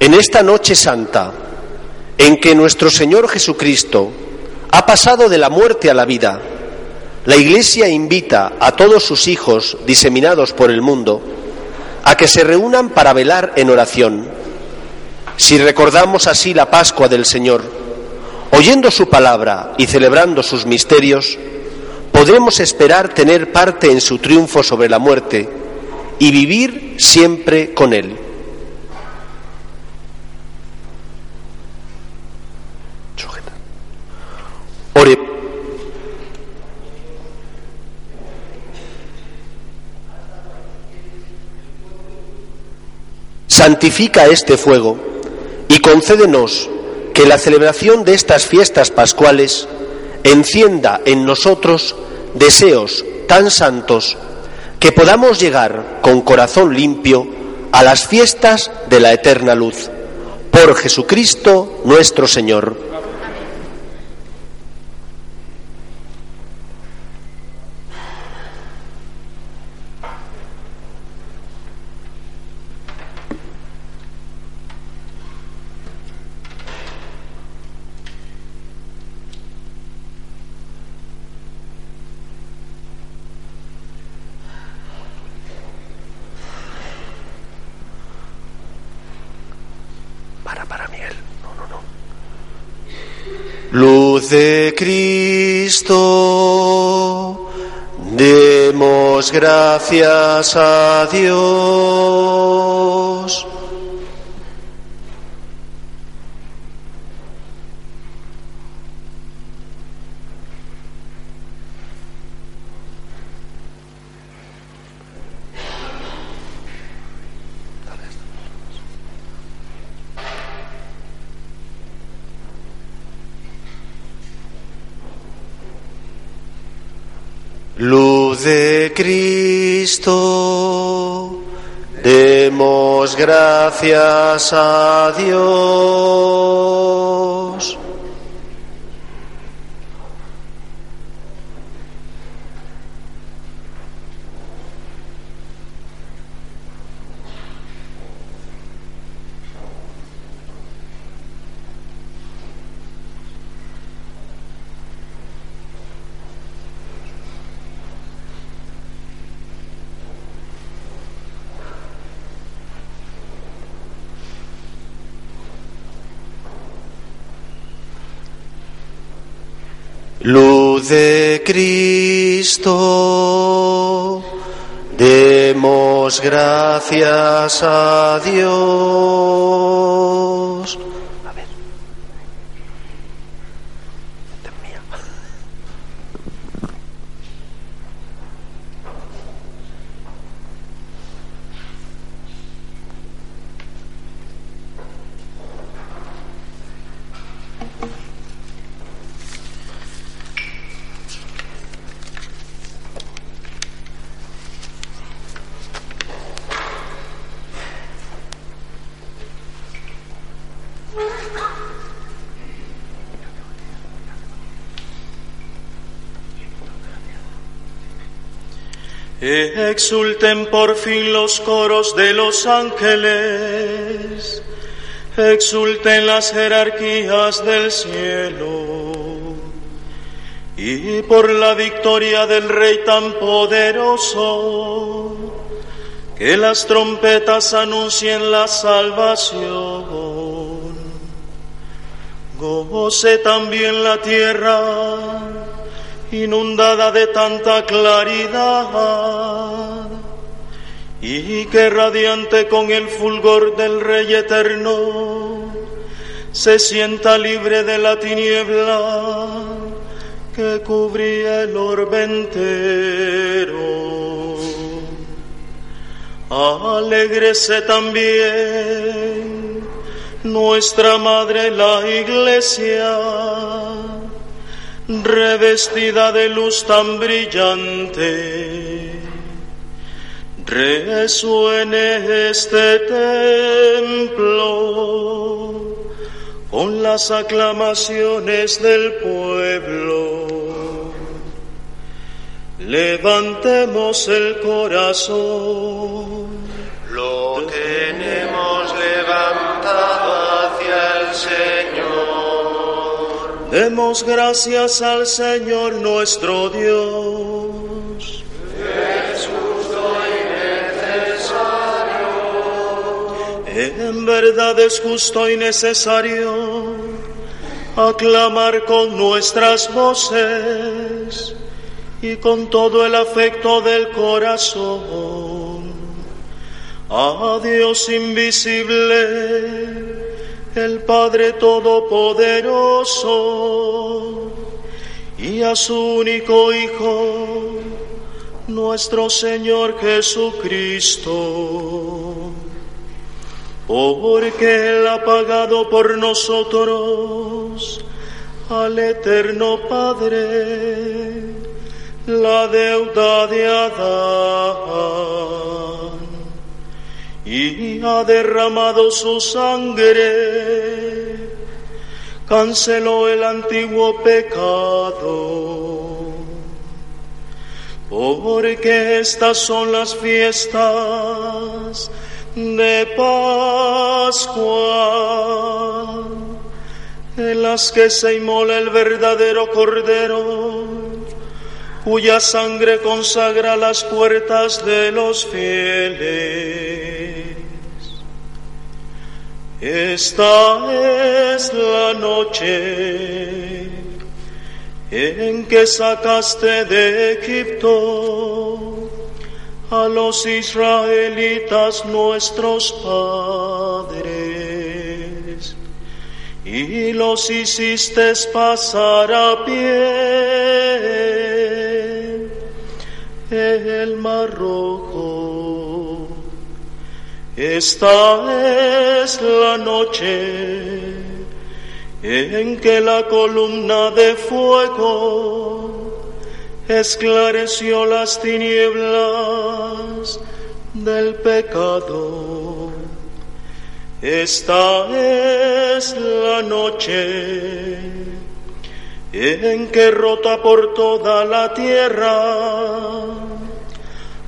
En esta noche santa, en que nuestro Señor Jesucristo ha pasado de la muerte a la vida, la Iglesia invita a todos sus hijos diseminados por el mundo a que se reúnan para velar en oración. Si recordamos así la Pascua del Señor, oyendo su palabra y celebrando sus misterios, podremos esperar tener parte en su triunfo sobre la muerte y vivir siempre con Él. Ore. Santifica este fuego y concédenos que la celebración de estas fiestas pascuales encienda en nosotros deseos tan santos que podamos llegar con corazón limpio a las fiestas de la eterna luz. Por Jesucristo nuestro Señor. Para, para, Miguel. No, no, no. De Cristo, demos gracias a Dios. De Cristo, demos gracias a Dios. Luz de Cristo, demos gracias a Dios. A ver. Mía. Exulten por fin los coros de los ángeles, exulten las jerarquías del cielo, y por la victoria del Rey tan poderoso, que las trompetas anuncien la salvación. Goce también la tierra inundada de tanta claridad, y que radiante con el fulgor del Rey eterno, se sienta libre de la tiniebla que cubría el orbe entero. Alégrese también nuestra Madre la Iglesia, revestida de luz tan brillante resuene este templo con las aclamaciones del pueblo. Levantemos el corazón. Lo tenemos levantado hacia el Señor. Demos gracias al Señor nuestro Dios. En verdad es justo y necesario aclamar con nuestras voces y con todo el afecto del corazón a Dios invisible el Padre Todopoderoso y a su único Hijo, nuestro Señor Jesucristo, porque Él ha pagado por nosotros al Eterno Padre la deuda de Adán y ha derramado su sangre, canceló el antiguo pecado, porque estas son las fiestas de Pascua, en las que se inmola el verdadero Cordero, cuya sangre consagra las puertas de los fieles. Esta es la noche en que sacaste de Egipto a los israelitas nuestros padres. Y los hiciste pasar a pie. El mar rojo. Esta es la noche en que la columna de fuego esclareció las tinieblas del pecado. Esta es la noche en que rota por toda la tierra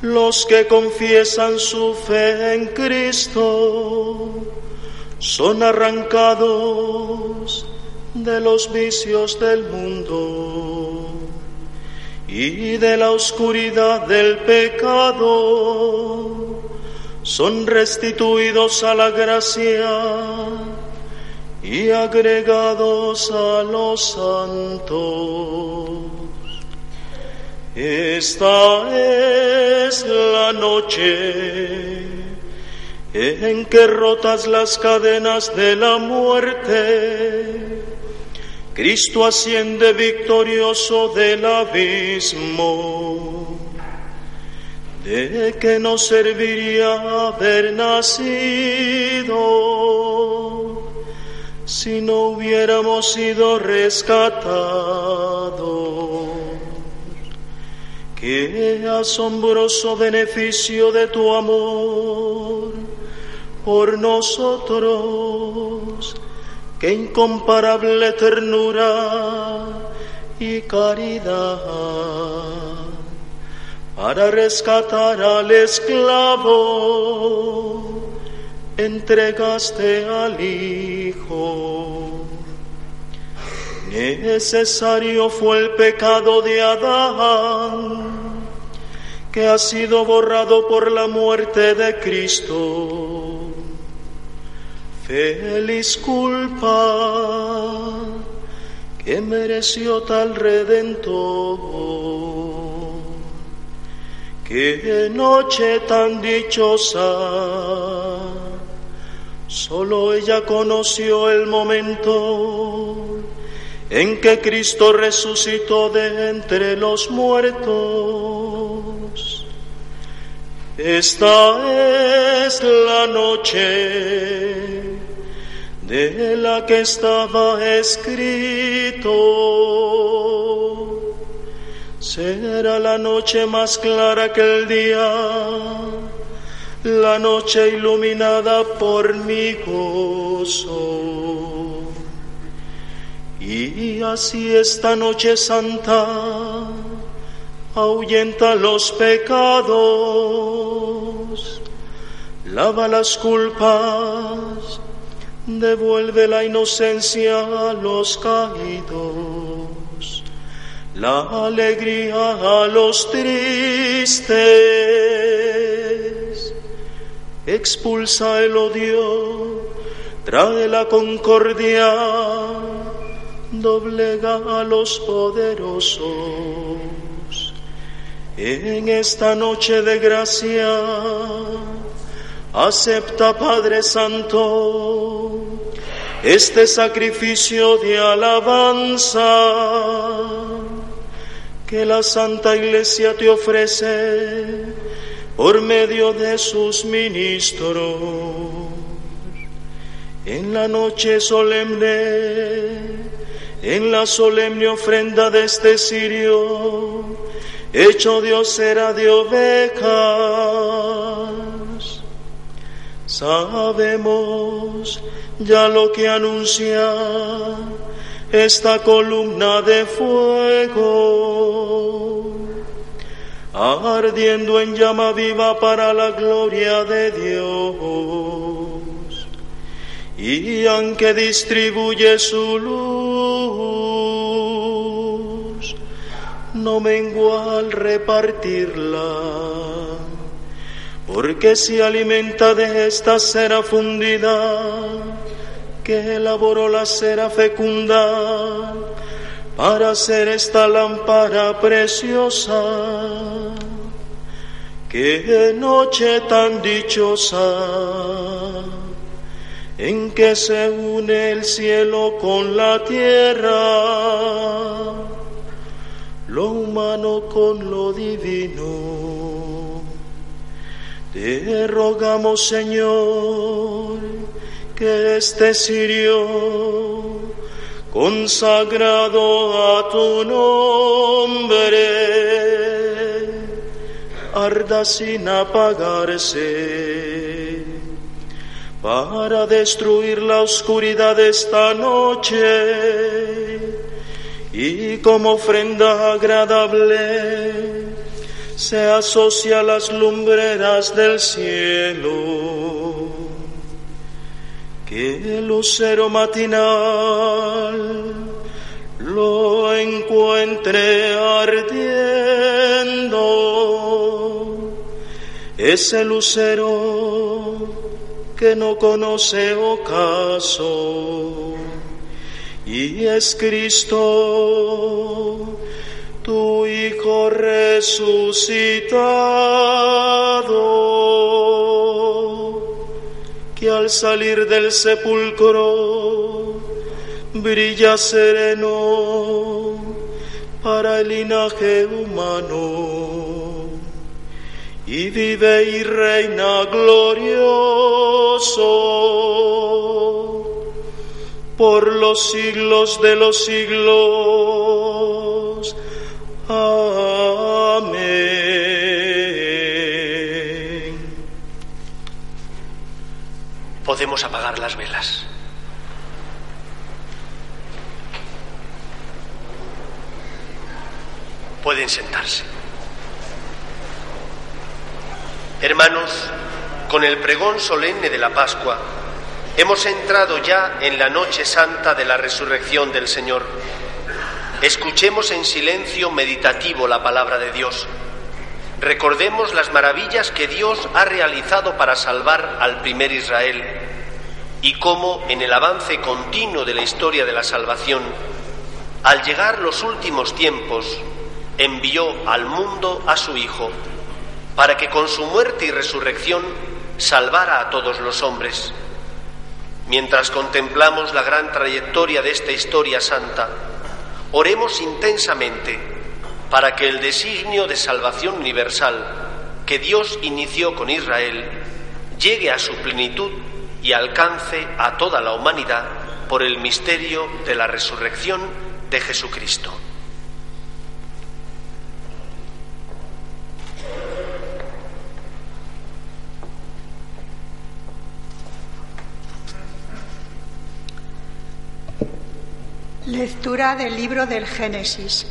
los que confiesan su fe en Cristo son arrancados de los vicios del mundo y de la oscuridad del pecado, son restituidos a la gracia y agregados a los santos. Esta es la noche en que rotas las cadenas de la muerte. Cristo asciende victorioso del abismo. ¿De qué nos serviría haber nacido. Si no hubiéramos sido rescatados? Qué asombroso beneficio de tu amor por nosotros, qué incomparable ternura y caridad para rescatar al esclavo, entregaste al Hijo. Necesario fue el pecado de Adán que ha sido borrado por la muerte de Cristo. Feliz culpa que mereció tal redentor. Qué noche tan dichosa, solo ella conoció el momento en que Cristo resucitó de entre los muertos. Esta es la noche de la que estaba escrito. Será la noche más clara que el día, la noche iluminada por mi gozo. Y así esta noche santa ahuyenta los pecados, lava las culpas, devuelve la inocencia a los caídos, la alegría a los tristes, expulsa el odio, trae la concordia, doblega a los poderosos. En esta noche de gracia, acepta Padre Santo este sacrificio de alabanza que la Santa Iglesia te ofrece por medio de sus ministros. En la noche solemne, en la solemne ofrenda de este sirio, hecho Dios será de ovejas Sabemos ya lo que anuncia esta columna de fuego, ardiendo en llama viva para la gloria de Dios, y aunque distribuye su luz, no mengua al repartirla porque se alimenta de esta cera fundida que elaboró la cera fecunda para hacer esta lámpara preciosa. Qué noche tan dichosa en que se une el cielo con la tierra, lo humano con lo divino. Te rogamos, Señor, que este sirio consagrado a tu nombre arda sin apagarse para destruir la oscuridad de esta noche y como ofrenda agradable se asocia a las lumbreras del cielo. Que el lucero matinal lo encuentre ardiendo. Ese lucero que no conoce ocaso y es Cristo tu Hijo resucitado, que al salir del sepulcro brilla sereno para el linaje humano y vive y reina glorioso por los siglos de los siglos. Amén. Podemos apagar las velas. Pueden sentarse. Hermanos, con el pregón solemne de la Pascua, hemos entrado ya en la noche santa de la resurrección del Señor Escuchemos en silencio meditativo la palabra de Dios. Recordemos las maravillas que Dios ha realizado para salvar al primer Israel y cómo en el avance continuo de la historia de la salvación, al llegar los últimos tiempos, envió al mundo a su Hijo para que con su muerte y resurrección salvara a todos los hombres. Mientras contemplamos la gran trayectoria de esta historia santa, Oremos intensamente para que el designio de salvación universal que Dios inició con Israel llegue a su plenitud y alcance a toda la humanidad por el misterio de la resurrección de Jesucristo. Lectura del libro del Génesis.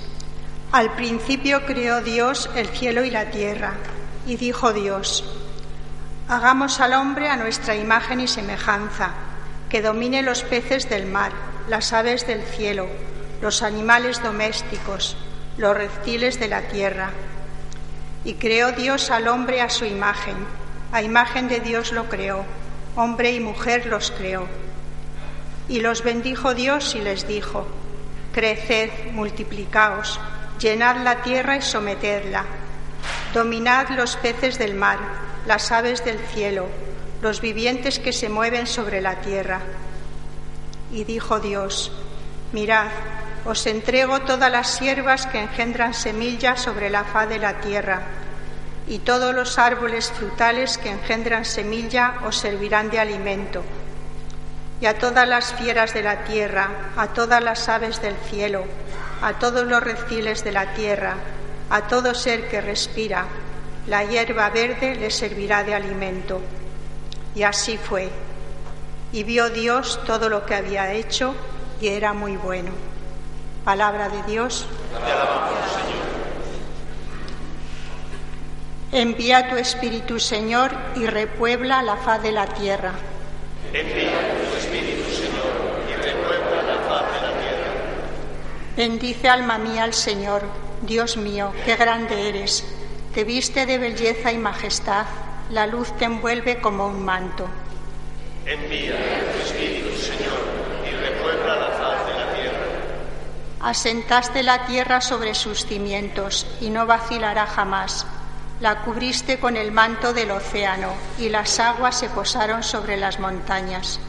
Al principio creó Dios el cielo y la tierra, y dijo Dios, hagamos al hombre a nuestra imagen y semejanza, que domine los peces del mar, las aves del cielo, los animales domésticos, los reptiles de la tierra. Y creó Dios al hombre a su imagen, a imagen de Dios lo creó, hombre y mujer los creó. Y los bendijo Dios y les dijo, Creced, multiplicaos, llenad la tierra y sometedla, dominad los peces del mar, las aves del cielo, los vivientes que se mueven sobre la tierra. Y dijo Dios, mirad, os entrego todas las siervas que engendran semillas sobre la faz de la tierra, y todos los árboles frutales que engendran semilla os servirán de alimento, y a todas las fieras de la tierra, a todas las aves del cielo, a todos los reptiles de la tierra, a todo ser que respira, la hierba verde le servirá de alimento. Y así fue. Y vio Dios todo lo que había hecho y era muy bueno. Palabra de Dios. Envía tu Espíritu, Señor, y repuebla la faz de la tierra. Envía tu Espíritu, Señor, y repuebla la faz de la tierra. Bendice alma mía al Señor, Dios mío, qué grande eres. Te viste de belleza y majestad la luz te envuelve como un manto. Envía tu Espíritu, Señor, y repuebla la faz de la tierra. Asentaste la tierra sobre sus cimientos y no vacilará jamás. La cubriste con el manto del océano y las aguas se posaron sobre las montañas.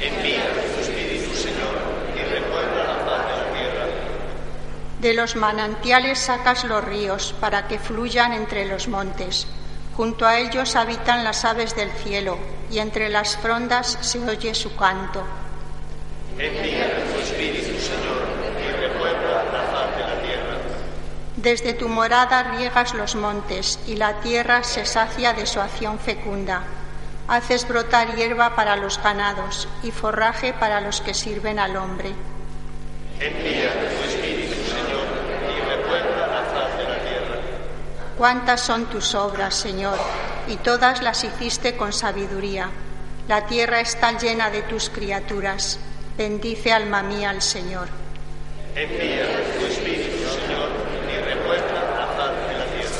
Envía tu Espíritu, Señor, y repuebla la faz de la tierra. De los manantiales sacas los ríos para que fluyan entre los montes. Junto a ellos habitan las aves del cielo, y entre las frondas se oye su canto. Envía tu Espíritu, Señor, y la faz de la tierra. Desde tu morada riegas los montes, y la tierra se sacia de su acción fecunda. Haces brotar hierba para los ganados y forraje para los que sirven al hombre. Envía tu Espíritu, Señor, y repuebla la faz de la tierra. Cuántas son tus obras, Señor, y todas las hiciste con sabiduría. La tierra está llena de tus criaturas. Bendice alma mía al Señor. Envía tu Espíritu, Señor, y repuebla la faz de la tierra.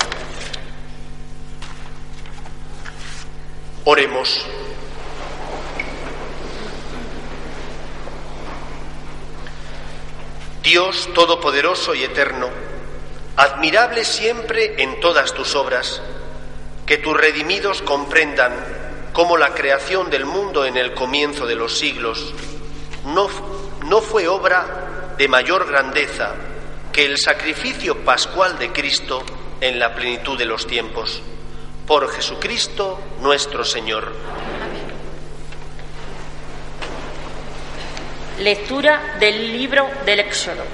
Oremos. Dios Todopoderoso y Eterno, admirable siempre en todas tus obras, que tus redimidos comprendan cómo la creación del mundo en el comienzo de los siglos no, no fue obra de mayor grandeza que el sacrificio pascual de Cristo en la plenitud de los tiempos. Por Jesucristo nuestro Señor. Lectura del libro del Éxodo.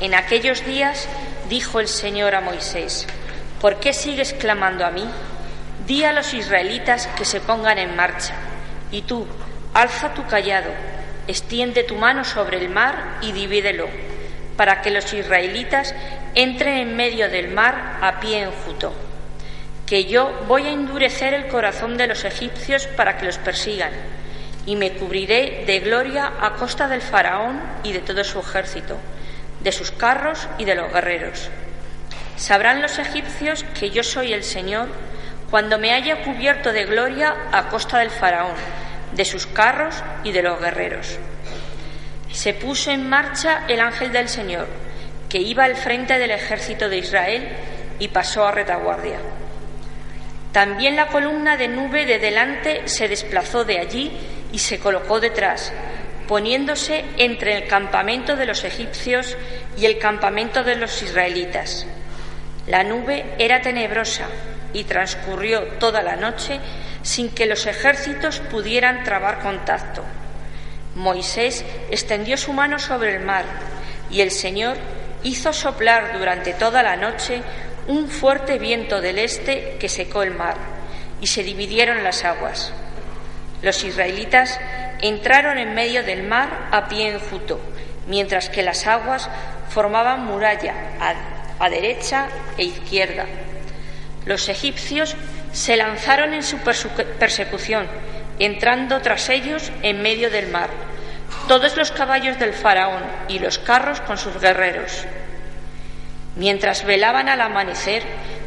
En aquellos días dijo el Señor a Moisés, ¿por qué sigues clamando a mí? Di a los israelitas que se pongan en marcha. Y tú, alza tu callado, extiende tu mano sobre el mar y divídelo, para que los israelitas entren en medio del mar a pie enjuto. Que yo voy a endurecer el corazón de los egipcios para que los persigan, y me cubriré de gloria a costa del faraón y de todo su ejército, de sus carros y de los guerreros. Sabrán los egipcios que yo soy el Señor cuando me haya cubierto de gloria a costa del faraón, de sus carros y de los guerreros. Se puso en marcha el ángel del Señor, que iba al frente del ejército de Israel y pasó a retaguardia. También la columna de nube de delante se desplazó de allí y se colocó detrás, poniéndose entre el campamento de los egipcios y el campamento de los israelitas. La nube era tenebrosa y transcurrió toda la noche sin que los ejércitos pudieran trabar contacto. Moisés extendió su mano sobre el mar y el Señor hizo soplar durante toda la noche un fuerte viento del este que secó el mar y se dividieron las aguas. Los israelitas entraron en medio del mar a pie enjuto, mientras que las aguas formaban muralla a derecha e izquierda. Los egipcios se lanzaron en su persecución, entrando tras ellos en medio del mar, todos los caballos del faraón y los carros con sus guerreros. Mientras velaban al amanecer,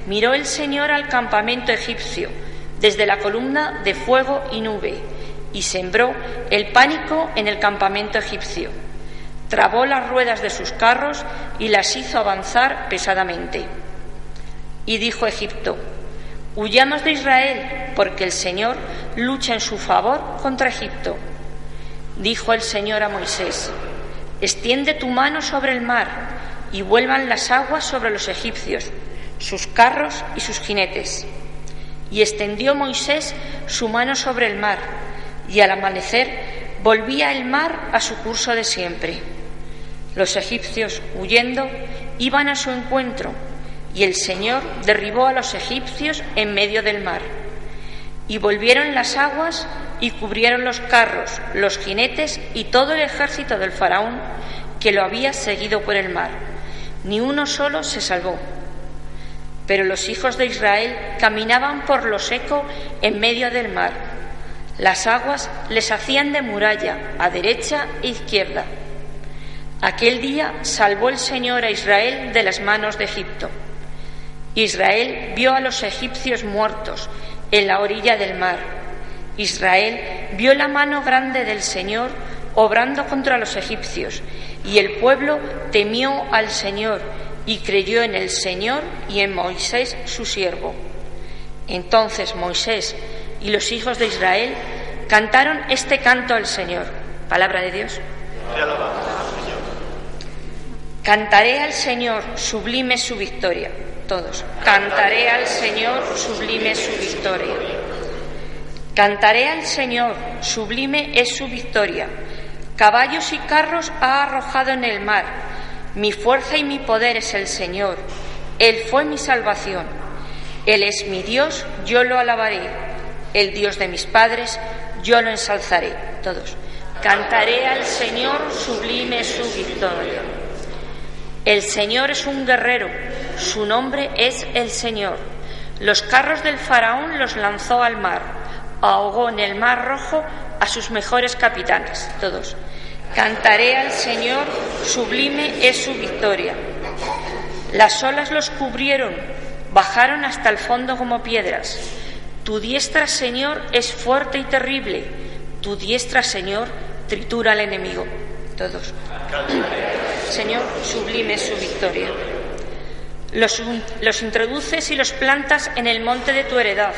miró el Señor al campamento egipcio desde la columna de fuego y nube y sembró el pánico en el campamento egipcio. Trabó las ruedas de sus carros y las hizo avanzar pesadamente. Y dijo Egipto, huyamos de Israel, porque el Señor lucha en su favor contra Egipto. Dijo el Señor a Moisés, extiende tu mano sobre el mar y vuelvan las aguas sobre los egipcios, sus carros y sus jinetes. Y extendió Moisés su mano sobre el mar, y al amanecer volvía el mar a su curso de siempre. Los egipcios, huyendo, iban a su encuentro, y el Señor derribó a los egipcios en medio del mar. Y volvieron las aguas y cubrieron los carros, los jinetes y todo el ejército del faraón que lo había seguido por el mar. Ni uno solo se salvó. Pero los hijos de Israel caminaban por lo seco en medio del mar. Las aguas les hacían de muralla a derecha e izquierda. Aquel día salvó el Señor a Israel de las manos de Egipto. Israel vio a los egipcios muertos en la orilla del mar. Israel vio la mano grande del Señor obrando contra los egipcios, y el pueblo temió al Señor y creyó en el Señor y en Moisés su siervo. Entonces Moisés y los hijos de Israel cantaron este canto al Señor. Palabra de Dios. Cantaré al Señor, sublime su victoria. Todos. Cantaré al Señor, sublime su victoria. Cantaré al Señor, sublime es su victoria. Caballos y carros ha arrojado en el mar. Mi fuerza y mi poder es el Señor. Él fue mi salvación. Él es mi Dios, yo lo alabaré. El Dios de mis padres, yo lo ensalzaré. Todos. Cantaré al Señor, sublime su victoria. El Señor es un guerrero, su nombre es el Señor. Los carros del faraón los lanzó al mar, ahogó en el mar rojo a sus mejores capitanes, todos. Cantaré al Señor, sublime es su victoria. Las olas los cubrieron, bajaron hasta el fondo como piedras. Tu diestra, Señor, es fuerte y terrible. Tu diestra, Señor, tritura al enemigo. Todos. Señor, sublime es su victoria. Los, los, introduces y los plantas en el monte de tu heredad,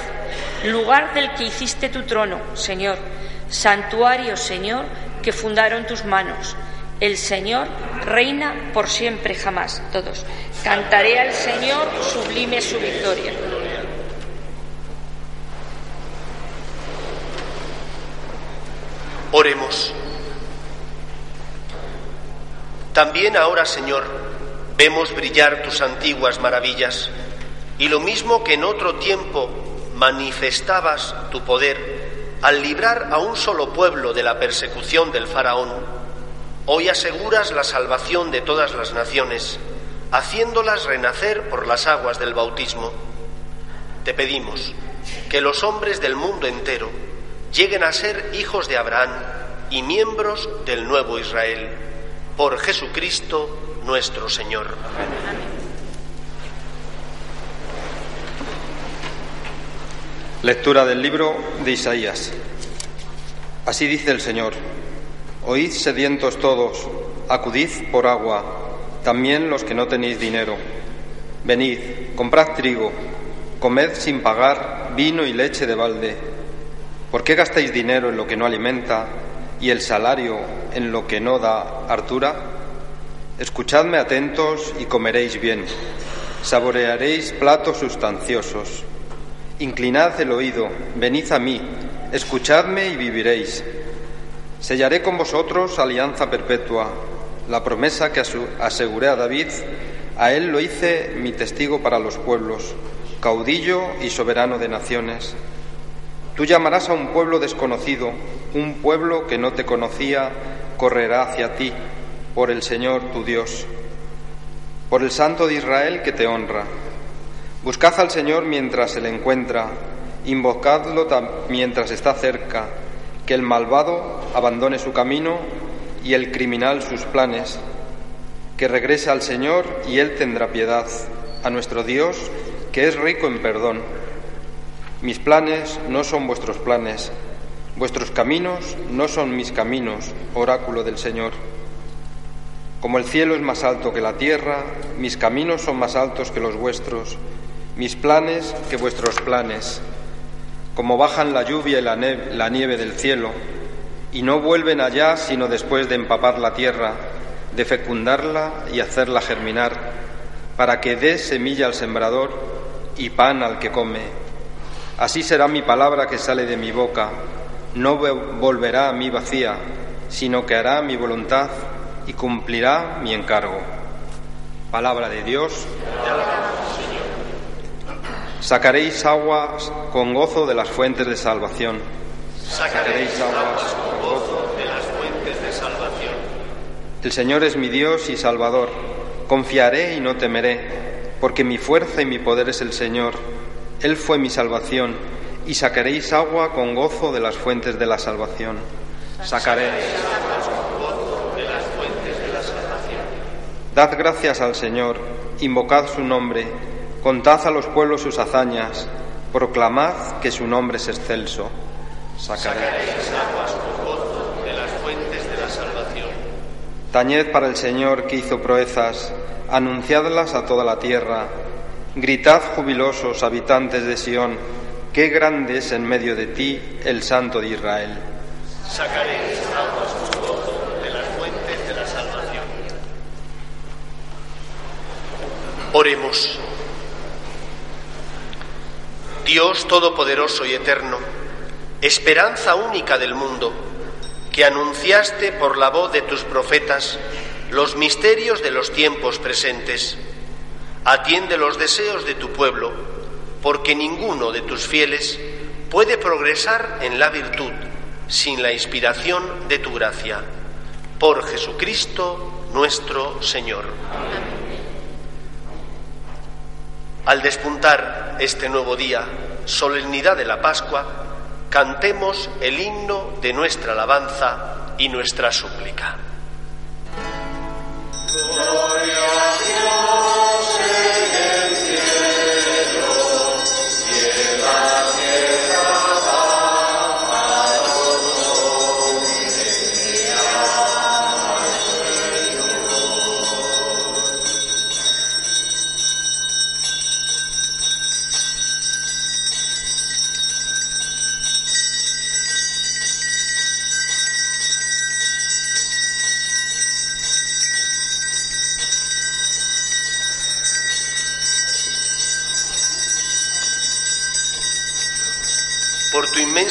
lugar del que hiciste tu trono, Señor, santuario, Señor, que fundaron tus manos. El Señor reina por siempre jamás. Todos. Cantaré al Señor, sublime su victoria. Oremos. También ahora, Señor, vemos brillar tus antiguas maravillas y lo mismo que en otro tiempo manifestabas tu poder al librar a un solo pueblo de la persecución del faraón, hoy aseguras la salvación de todas las naciones, haciéndolas renacer por las aguas del bautismo. Te pedimos que los hombres del mundo entero lleguen a ser hijos de Abraham y miembros del nuevo Israel, por Jesucristo nuestro Señor. Lectura del libro de Isaías. Así dice el Señor, oíd sedientos todos, acudid por agua, también los que no tenéis dinero. Venid, comprad trigo, comed sin pagar vino y leche de balde. ¿Por qué gastáis dinero en lo que no alimenta y el salario en lo que no da hartura? Escuchadme atentos y comeréis bien, saborearéis platos sustanciosos. Inclinad el oído, venid a mí, escuchadme y viviréis. Sellaré con vosotros alianza perpetua, la promesa que aseguré a David, a él lo hice mi testigo para los pueblos, caudillo y soberano de naciones. Tú llamarás a un pueblo desconocido, un pueblo que no te conocía, correrá hacia ti, por el Señor tu Dios, por el Santo de Israel que te honra. Buscad al Señor mientras se le encuentra, invocadlo mientras está cerca, que el malvado abandone su camino y el criminal sus planes, que regrese al Señor y Él tendrá piedad, a nuestro Dios, que es rico en perdón. Mis planes no son vuestros planes, vuestros caminos no son mis caminos, oráculo del Señor. Como el cielo es más alto que la tierra, mis caminos son más altos que los vuestros, mis planes que vuestros planes. Como bajan la lluvia y la, nieve del cielo, y no vuelven allá sino después de empapar la tierra, de fecundarla y hacerla germinar, para que dé semilla al sembrador y pan al que come. Así será mi palabra que sale de mi boca, no volverá a mí vacía, sino que hará mi voluntad y cumplirá mi encargo. Palabra de Dios. Sacaréis aguas con gozo de las fuentes de salvación. Sacaréis aguas con gozo de las fuentes de salvación. El Señor es mi Dios y Salvador. Confiaré y no temeré, porque mi fuerza y mi poder es el Señor. Él fue mi salvación, y sacaréis agua con gozo de las fuentes de la salvación. Sacaréis Dad gracias al Señor, invocad su nombre, contad a los pueblos sus hazañas, proclamad que su nombre es excelso. Sacaréis aguas con gozo de las fuentes de la salvación. Tañed para el Señor que hizo proezas, anunciadlas a toda la tierra. Gritad jubilosos, habitantes de Sión, qué grande es en medio de ti el Santo de Israel. Sacaréis aguas con gozo de las fuentes de la salvación. Oremos. Dios Todopoderoso y Eterno, esperanza única del mundo, que anunciaste por la voz de tus profetas los misterios de los tiempos presentes, atiende los deseos de tu pueblo, porque ninguno de tus fieles puede progresar en la virtud sin la inspiración de tu gracia. Por Jesucristo nuestro Señor. Al despuntar este nuevo día, solemnidad de la Pascua, cantemos el himno de nuestra alabanza y nuestra súplica. Por tu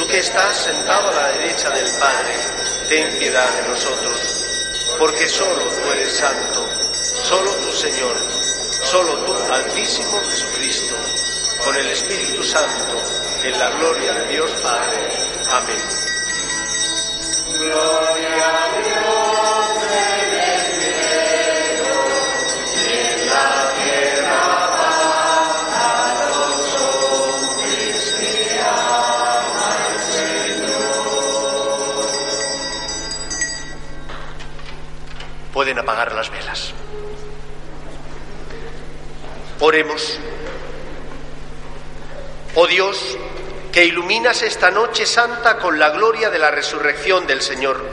Tú que estás sentado a la derecha del Padre, ten piedad de nosotros, porque solo tú eres santo, solo tú Señor, solo tú Altísimo Jesucristo, con el Espíritu Santo, en la gloria de Dios Padre. Amén. Gloria a Dios. Apagar las velas. Oremos. Oh Dios, que iluminas esta noche santa con la gloria de la resurrección del Señor,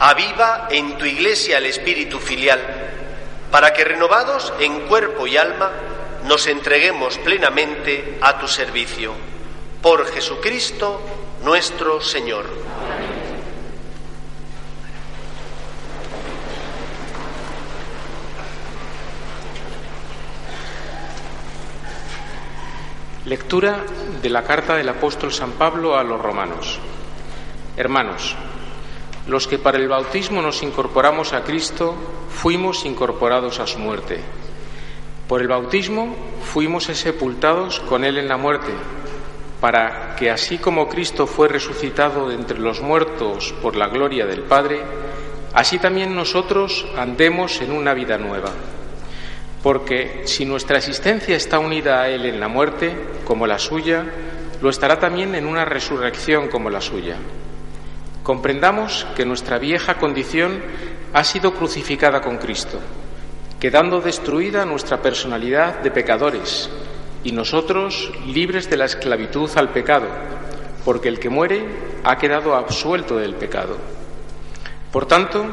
aviva en tu iglesia el espíritu filial, para que renovados en cuerpo y alma nos entreguemos plenamente a tu servicio. Por Jesucristo nuestro Señor. Lectura de la carta del apóstol San Pablo a los romanos. Hermanos, los que para el bautismo nos incorporamos a Cristo, fuimos incorporados a su muerte. Por el bautismo fuimos sepultados con Él en la muerte, para que así como Cristo fue resucitado de entre los muertos por la gloria del Padre, así también nosotros andemos en una vida nueva. Porque si nuestra existencia está unida a Él en la muerte, como la suya, lo estará también en una resurrección como la suya. Comprendamos que nuestra vieja condición ha sido crucificada con Cristo, quedando destruida nuestra personalidad de pecadores y nosotros libres de la esclavitud al pecado, porque el que muere ha quedado absuelto del pecado. Por tanto,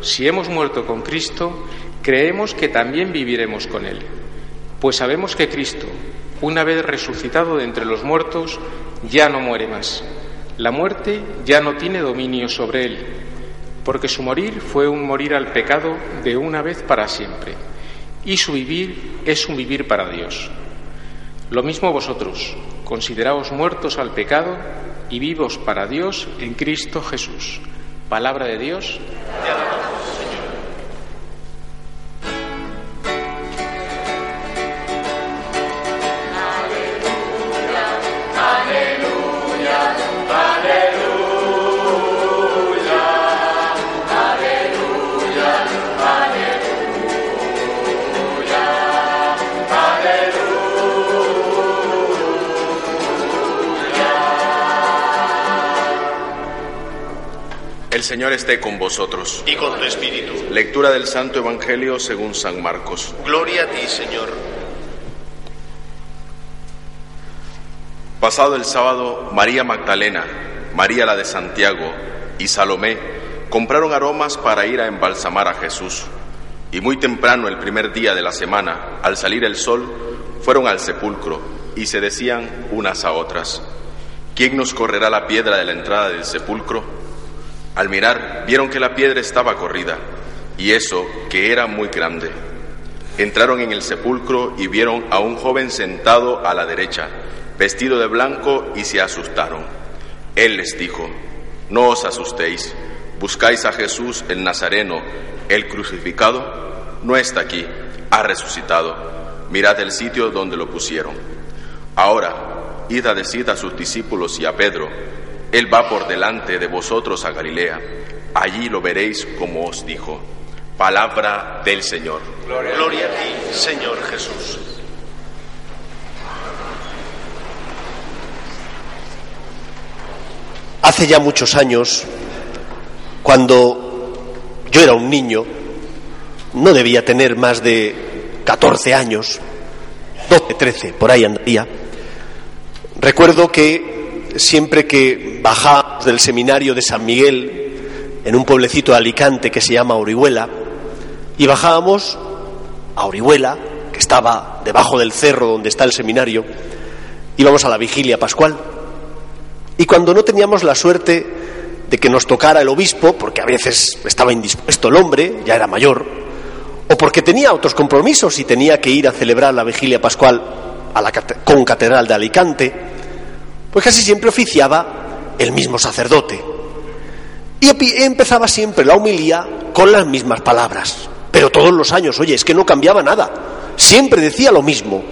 si hemos muerto con Cristo, creemos que también viviremos con Él, pues sabemos que Cristo, una vez resucitado de entre los muertos, ya no muere más. La muerte ya no tiene dominio sobre Él, porque su morir fue un morir al pecado de una vez para siempre, y su vivir es un vivir para Dios. Lo mismo vosotros, consideraos muertos al pecado y vivos para Dios en Cristo Jesús. Palabra de Dios. El Señor esté con vosotros. Y con tu espíritu. Lectura del Santo Evangelio según San Marcos. Gloria a ti, Señor. Pasado el sábado, María Magdalena, María la de Santiago y Salomé compraron aromas para ir a embalsamar a Jesús. Y muy temprano, el primer día de la semana, al salir el sol, fueron al sepulcro y se decían unas a otras, ¿quién nos correrá la piedra de la entrada del sepulcro? Al mirar, vieron que la piedra estaba corrida, y eso que era muy grande. Entraron en el sepulcro y vieron a un joven sentado a la derecha, vestido de blanco, y se asustaron. Él les dijo, no os asustéis, buscáis a Jesús el Nazareno, el crucificado, no está aquí, ha resucitado. Mirad el sitio donde lo pusieron. Ahora, id a decir a sus discípulos y a Pedro, él va por delante de vosotros a Galilea. Allí lo veréis como os dijo. Palabra del Señor. Gloria, a ti, Señor Jesús. Hace ya muchos años, cuando yo era un niño, no debía tener más de 14 años, 12, 13, por ahí andaría, recuerdo que siempre que bajábamos del seminario de San Miguel, en un pueblecito de Alicante que se llama Orihuela, y bajábamos a Orihuela, que estaba debajo del cerro donde está el seminario, íbamos a la vigilia pascual. Y cuando no teníamos la suerte de que nos tocara el obispo, porque a veces estaba indispuesto el hombre, ya era mayor, o porque tenía otros compromisos y tenía que ir a celebrar la vigilia pascual a la concatedral de Alicante, pues casi siempre oficiaba el mismo sacerdote. Y empezaba siempre la humilía con las mismas palabras. Pero todos los años, oye, es que no cambiaba nada. Siempre decía lo mismo.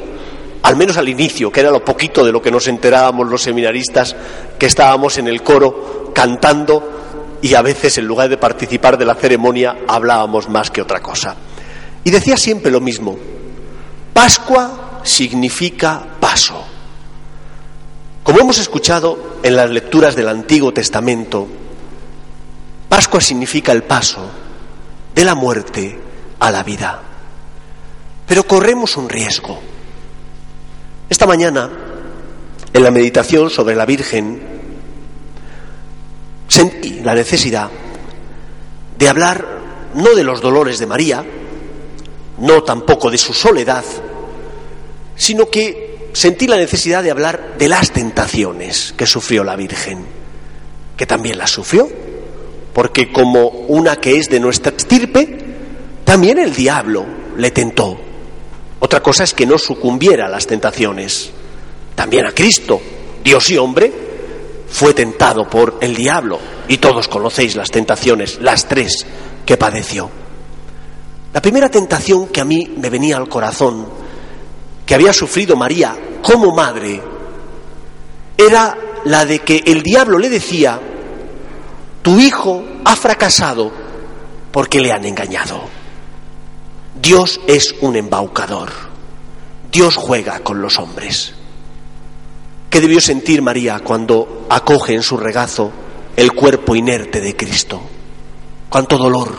Al menos al inicio, que era lo poquito de lo que nos enterábamos los seminaristas, que estábamos en el coro cantando y a veces en lugar de participar de la ceremonia hablábamos más que otra cosa. Y decía siempre lo mismo. Pascua significa paso. Como hemos escuchado en las lecturas del Antiguo Testamento, Pascua significa el paso de la muerte a la vida. Pero corremos un riesgo. Esta mañana, en la meditación sobre la Virgen, sentí la necesidad de hablar no de los dolores de María, no tampoco de su soledad, sino que sentí la necesidad de hablar de las tentaciones que sufrió la Virgen, que también las sufrió, porque como una que es de nuestra estirpe, también el diablo le tentó. Otra cosa es que no sucumbiera a las tentaciones, también a Cristo, Dios y hombre, fue tentado por el diablo. Y todos conocéis las tentaciones, las tres que padeció. La primera tentación que a mí me venía al corazón, que había sufrido María como madre, era la de que el diablo le decía, tu hijo ha fracasado porque le han engañado. Dios es un embaucador. Dios juega con los hombres. ¿Qué debió sentir María cuando acoge en su regazo el cuerpo inerte de Cristo? ¿Cuánto dolor?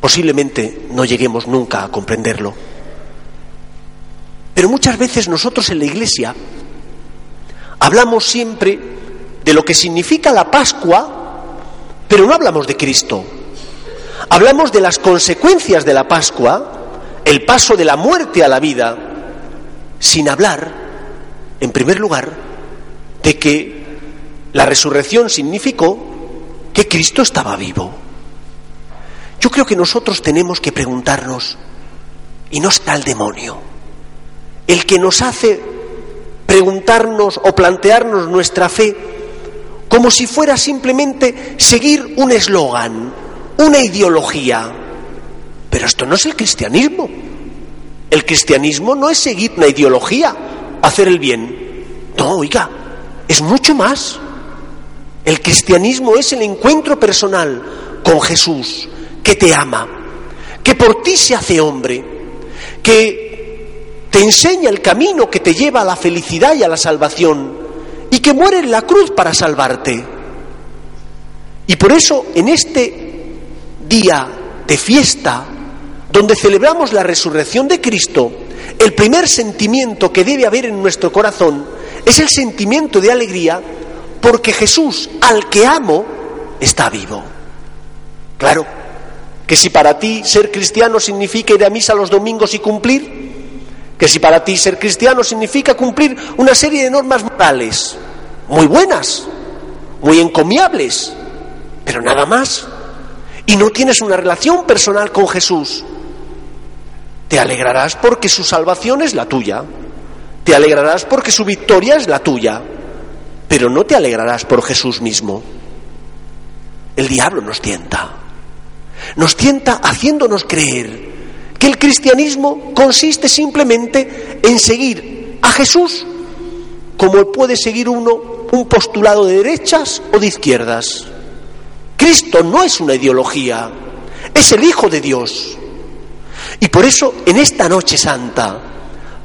Posiblemente no lleguemos nunca a comprenderlo. Pero muchas veces nosotros en la Iglesia hablamos siempre de lo que significa la Pascua, pero no hablamos de Cristo. Hablamos de las consecuencias de la Pascua, el paso de la muerte a la vida, sin hablar, en primer lugar, de que la resurrección significó que Cristo estaba vivo. Yo creo que nosotros tenemos que preguntarnos, y no está el demonio, el que nos hace preguntarnos o plantearnos nuestra fe como si fuera simplemente seguir un eslogan, una ideología. Pero esto no es el cristianismo. El cristianismo no es seguir una ideología, hacer el bien. No, oiga, es mucho más. El cristianismo es el encuentro personal con Jesús, que te ama, que por ti se hace hombre, que te enseña el camino que te lleva a la felicidad y a la salvación, y que muere en la cruz para salvarte. Y por eso en este día de fiesta, donde celebramos la resurrección de Cristo, el primer sentimiento que debe haber en nuestro corazón es el sentimiento de alegría porque Jesús, al que amo, está vivo. Claro, que si para ti ser cristiano significa ir a misa los domingos y cumplir, que si para ti ser cristiano significa cumplir una serie de normas morales, muy buenas, muy encomiables, pero nada más, y no tienes una relación personal con Jesús, te alegrarás porque su salvación es la tuya, te alegrarás porque su victoria es la tuya, pero no te alegrarás por Jesús mismo. El diablo nos tienta. Nos tienta haciéndonos creer que el cristianismo consiste simplemente en seguir a Jesús como puede seguir uno un postulado de derechas o de izquierdas. Cristo no es una ideología, es el Hijo de Dios. Y por eso en esta noche santa,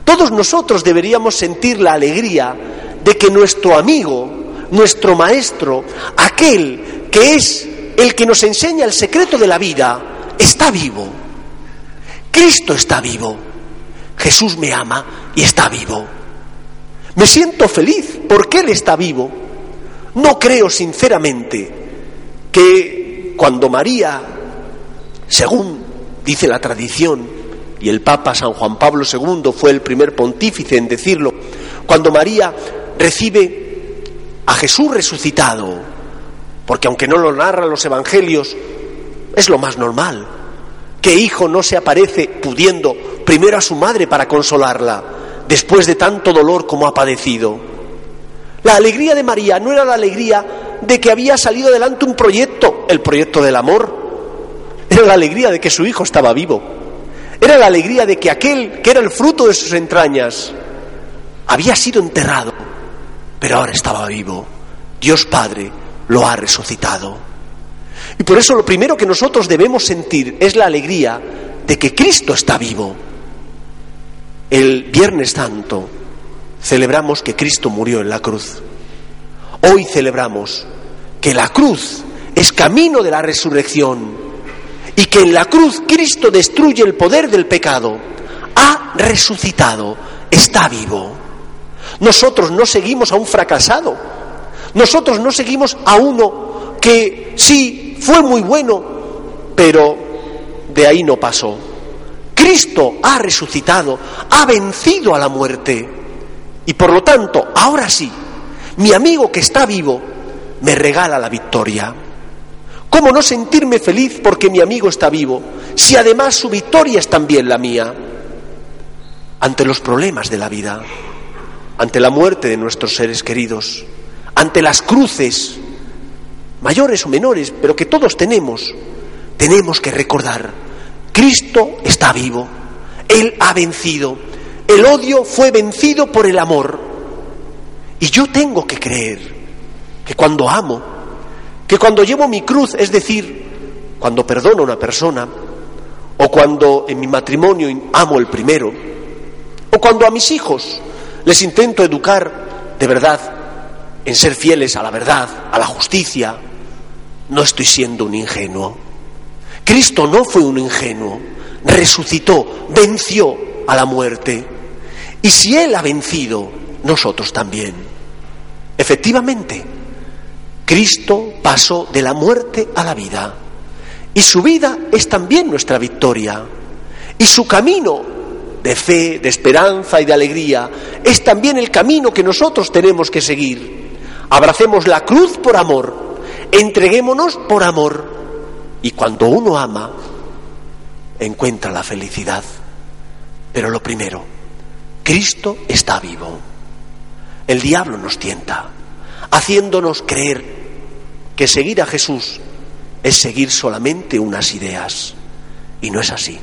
todos nosotros deberíamos sentir la alegría de que nuestro amigo, nuestro maestro, aquel que es el que nos enseña el secreto de la vida, está vivo. Cristo está vivo. Jesús me ama y está vivo. Me siento feliz porque Él está vivo. No creo sinceramente que cuando María, según dice la tradición, y el Papa San Juan Pablo II fue el primer pontífice en decirlo, cuando María recibe a Jesús resucitado, porque aunque no lo narran los evangelios, es lo más normal. Que hijo no se aparece pudiendo primero a su madre para consolarla, después de tanto dolor como ha padecido? La alegría de María no era la alegría de que había salido adelante un proyecto, el proyecto del amor. Era la alegría de que su hijo estaba vivo. Era la alegría de que aquel que era el fruto de sus entrañas había sido enterrado pero ahora estaba vivo. Dios Padre lo ha resucitado. Y por eso lo primero que nosotros debemos sentir es la alegría de que Cristo está vivo. El Viernes Santo celebramos que Cristo murió en la cruz. Hoy celebramos que la cruz es camino de la resurrección y que en la cruz Cristo destruye el poder del pecado. Ha resucitado, está vivo. Nosotros no seguimos a un fracasado. Nosotros no seguimos a uno que sí fue muy bueno, pero de ahí no pasó. Cristo ha resucitado, ha vencido a la muerte. Y por lo tanto, ahora sí, mi amigo que está vivo me regala la victoria. ¿Cómo no sentirme feliz porque mi amigo está vivo, si además su victoria es también la mía? Ante los problemas de la vida, ante la muerte de nuestros seres queridos, ante las cruces, mayores o menores, pero que todos tenemos, tenemos que recordar, Cristo está vivo, Él ha vencido, el odio fue vencido por el amor. Y yo tengo que creer que cuando amo, que cuando llevo mi cruz, es decir, cuando perdono a una persona, o cuando en mi matrimonio amo el primero, o cuando a mis hijos les intento educar de verdad en ser fieles a la verdad, a la justicia, no estoy siendo un ingenuo. Cristo no fue un ingenuo, resucitó, venció a la muerte. Y si Él ha vencido, nosotros también. Efectivamente, Cristo pasó de la muerte a la vida. Y su vida es también nuestra victoria. Y su camino de fe, de esperanza y de alegría es también el camino que nosotros tenemos que seguir. Abracemos la cruz por amor, entreguémonos por amor. Y cuando uno ama, encuentra la felicidad. Pero lo primero, Cristo está vivo. El diablo nos tienta, haciéndonos creer que seguir a Jesús es seguir solamente unas ideas. Y no es así.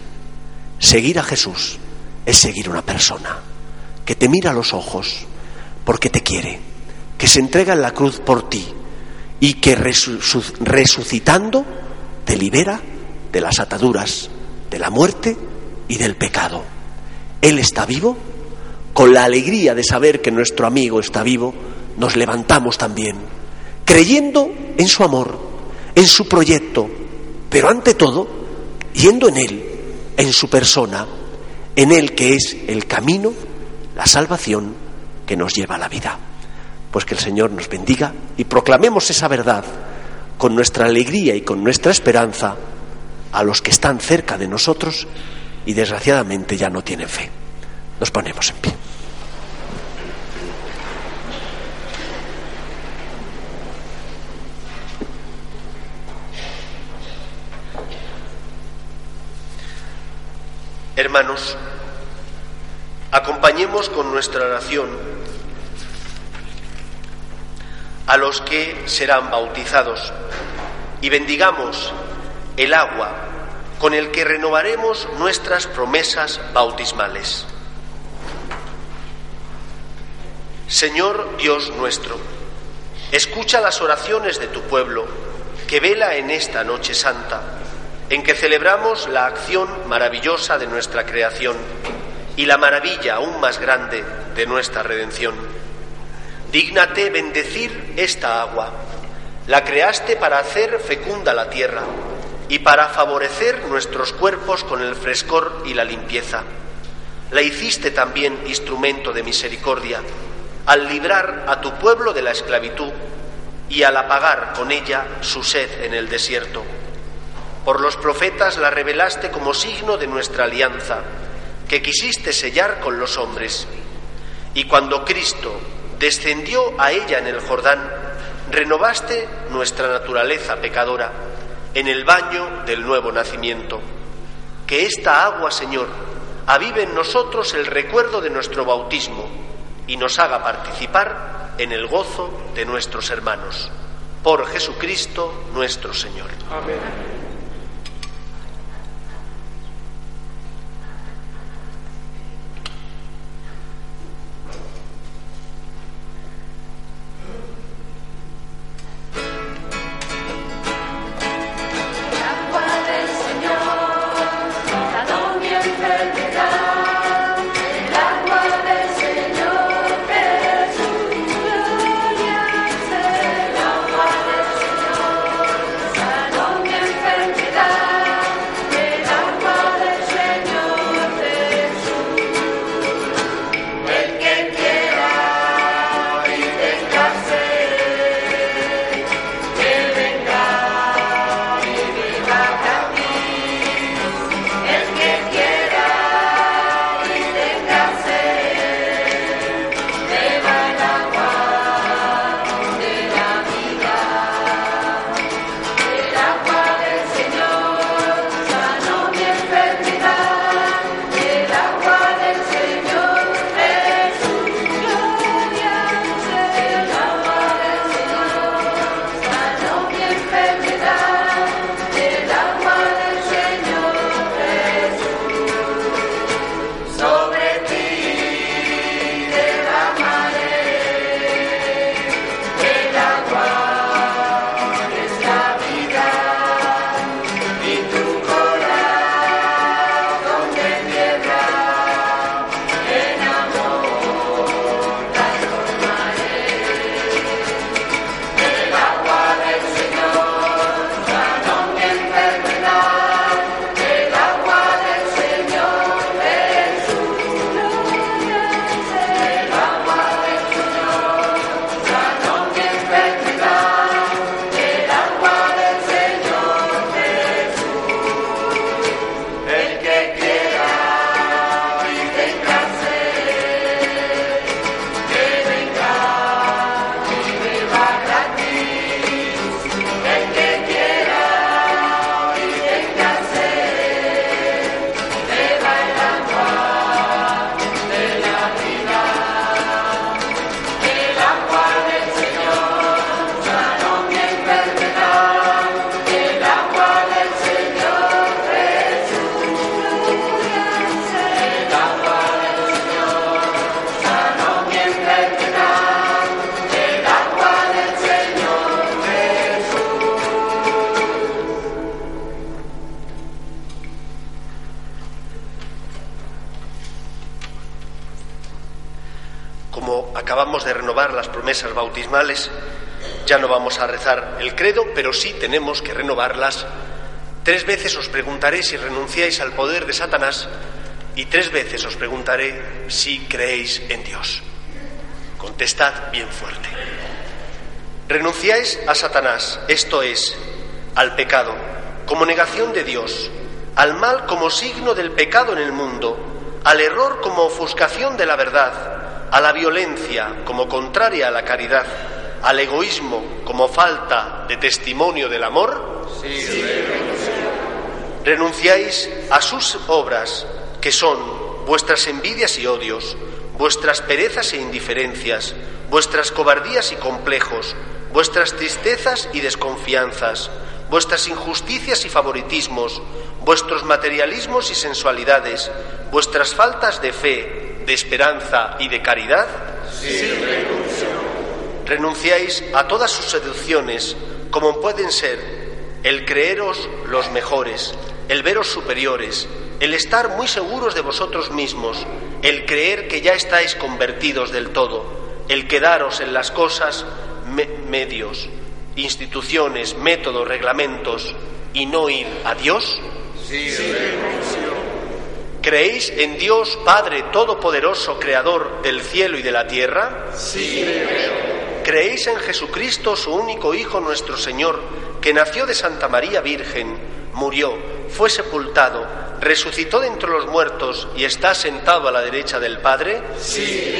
Seguir a Jesús es seguir una persona que te mira a los ojos porque te quiere, que se entrega en la cruz por ti y que resucitando te libera de las ataduras, de la muerte y del pecado. Él está vivo, con la alegría de saber que nuestro amigo está vivo, nos levantamos también, creyendo en su amor, en su proyecto, pero ante todo, yendo en Él, en su persona, en Él que es el camino, la salvación que nos lleva a la vida. Pues que el Señor nos bendiga y proclamemos esa verdad con nuestra alegría y con nuestra esperanza a los que están cerca de nosotros y desgraciadamente ya no tienen fe. Nos ponemos en pie. Hermanos, acompañemos con nuestra oración a los que serán bautizados y bendigamos el agua con el que renovaremos nuestras promesas bautismales. Señor Dios nuestro, escucha las oraciones de tu pueblo que vela en esta noche santa, en que celebramos la acción maravillosa de nuestra creación y la maravilla aún más grande de nuestra redención. Dígnate bendecir esta agua. La creaste para hacer fecunda la tierra y para favorecer nuestros cuerpos con el frescor y la limpieza. La hiciste también instrumento de misericordia al librar a tu pueblo de la esclavitud y al apagar con ella su sed en el desierto. Por los profetas la revelaste como signo de nuestra alianza, que quisiste sellar con los hombres. Y cuando Cristo descendió a ella en el Jordán, renovaste nuestra naturaleza pecadora en el baño del nuevo nacimiento. Que esta agua, Señor, avive en nosotros el recuerdo de nuestro bautismo y nos haga participar en el gozo de nuestros hermanos. Por Jesucristo nuestro Señor. Amén. Ya no vamos a rezar el credo, pero sí tenemos que renovarlas. Tres veces os preguntaré si renunciáis al poder de Satanás y tres veces os preguntaré si creéis en Dios. Contestad bien fuerte. Renunciáis a Satanás, esto es, al pecado, como negación de Dios, al mal como signo del pecado en el mundo, al error como ofuscación de la verdad, a la violencia como contraria a la caridad, al egoísmo como falta de testimonio del amor? Sí. Renunciáis a sus obras, que son vuestras envidias y odios, vuestras perezas e indiferencias, vuestras cobardías y complejos, vuestras tristezas y desconfianzas, vuestras injusticias y favoritismos, vuestros materialismos y sensualidades, vuestras faltas de fe, de esperanza y de caridad? Sí, renuncio. Renunciáis a todas sus seducciones, como pueden ser el creeros los mejores, el veros superiores, el estar muy seguros de vosotros mismos, el creer que ya estáis convertidos del todo, el quedaros en las cosas medios, instituciones, métodos, reglamentos y no ir a Dios? Sí, ¿Creéis en Dios Padre Todopoderoso, Creador del cielo y de la tierra? Sí. ¿Creéis en Jesucristo, su único Hijo, nuestro Señor, que nació de Santa María Virgen, murió, fue sepultado, resucitó de entre los muertos y está sentado a la derecha del Padre? Sí.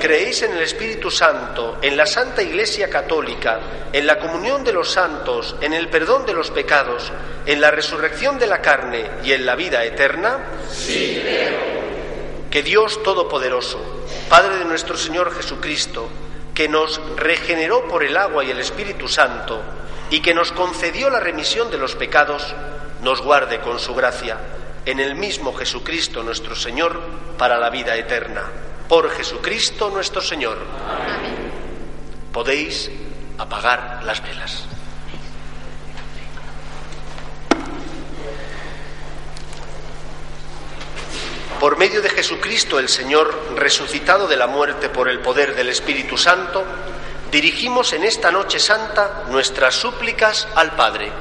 ¿Creéis en el Espíritu Santo, en la Santa Iglesia Católica, en la comunión de los santos, en el perdón de los pecados, en la resurrección de la carne y en la vida eterna? Sí. Que Dios Todopoderoso, Padre de nuestro Señor Jesucristo, que nos regeneró por el agua y el Espíritu Santo, y que nos concedió la remisión de los pecados, nos guarde con su gracia en el mismo Jesucristo nuestro Señor para la vida eterna. Por Jesucristo nuestro Señor. Podéis apagar las velas. Por medio de Jesucristo el Señor, resucitado de la muerte por el poder del Espíritu Santo, dirigimos en esta noche santa nuestras súplicas al Padre.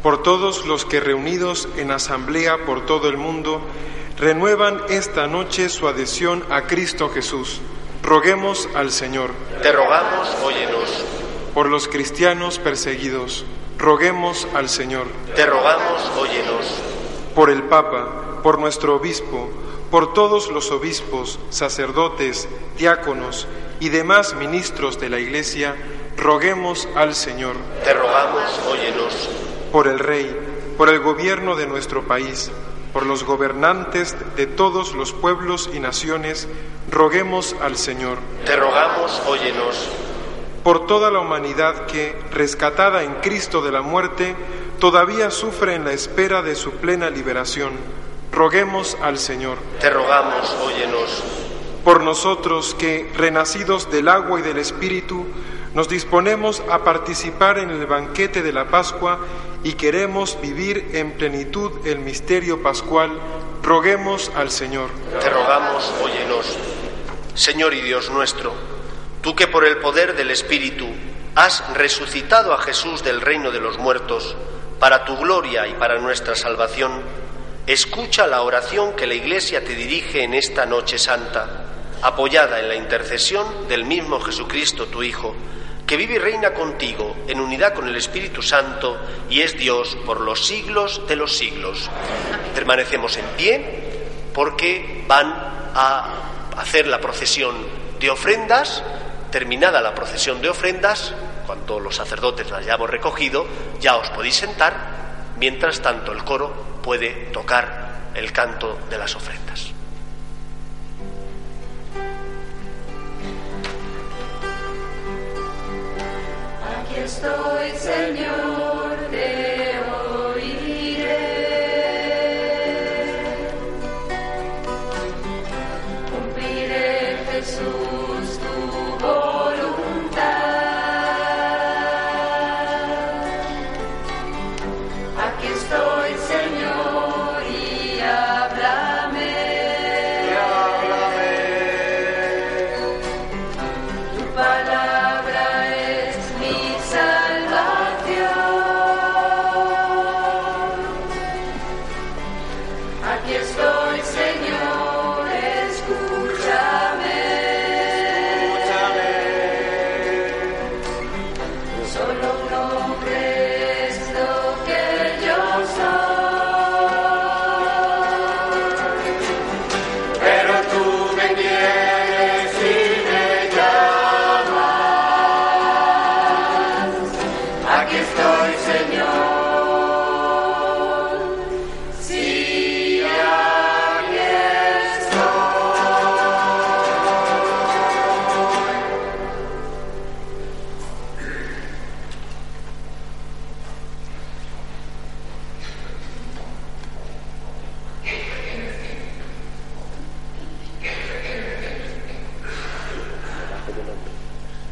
Por todos los que reunidos en asamblea por todo el mundo renuevan esta noche su adhesión a Cristo Jesús, roguemos al Señor. Te rogamos, óyenos. Por los cristianos perseguidos, roguemos al Señor. Te rogamos, óyenos. Por el Papa, por nuestro obispo, por todos los obispos, sacerdotes, diáconos y demás ministros de la Iglesia, roguemos al Señor. Te rogamos, óyenos. Por el Rey, por el gobierno de nuestro país, por los gobernantes de todos los pueblos y naciones, roguemos al Señor. Te rogamos, óyenos. Por toda la humanidad que, rescatada en Cristo de la muerte, todavía sufre en la espera de su plena liberación, roguemos al Señor. Te rogamos, óyenos por nosotros que, renacidos del agua y del Espíritu, nos disponemos a participar en el banquete de la Pascua y queremos vivir en plenitud el misterio pascual, roguemos al Señor. Te rogamos, óyenos. Señor y Dios nuestro, tú que por el poder del Espíritu has resucitado a Jesús del reino de los muertos, para tu gloria y para nuestra salvación, escucha la oración que la Iglesia te dirige en esta noche santa apoyada en la intercesión del mismo Jesucristo, tu Hijo, que vive y reina contigo en unidad con el Espíritu Santo y es Dios por los siglos de los siglos. Permanecemos en pie porque van a hacer la procesión de ofrendas. Terminada la procesión de ofrendas, cuando los sacerdotes la hayamos recogido, ya os podéis sentar. Mientras tanto, el coro puede tocar el canto de las ofrendas. Estoy, Señor, te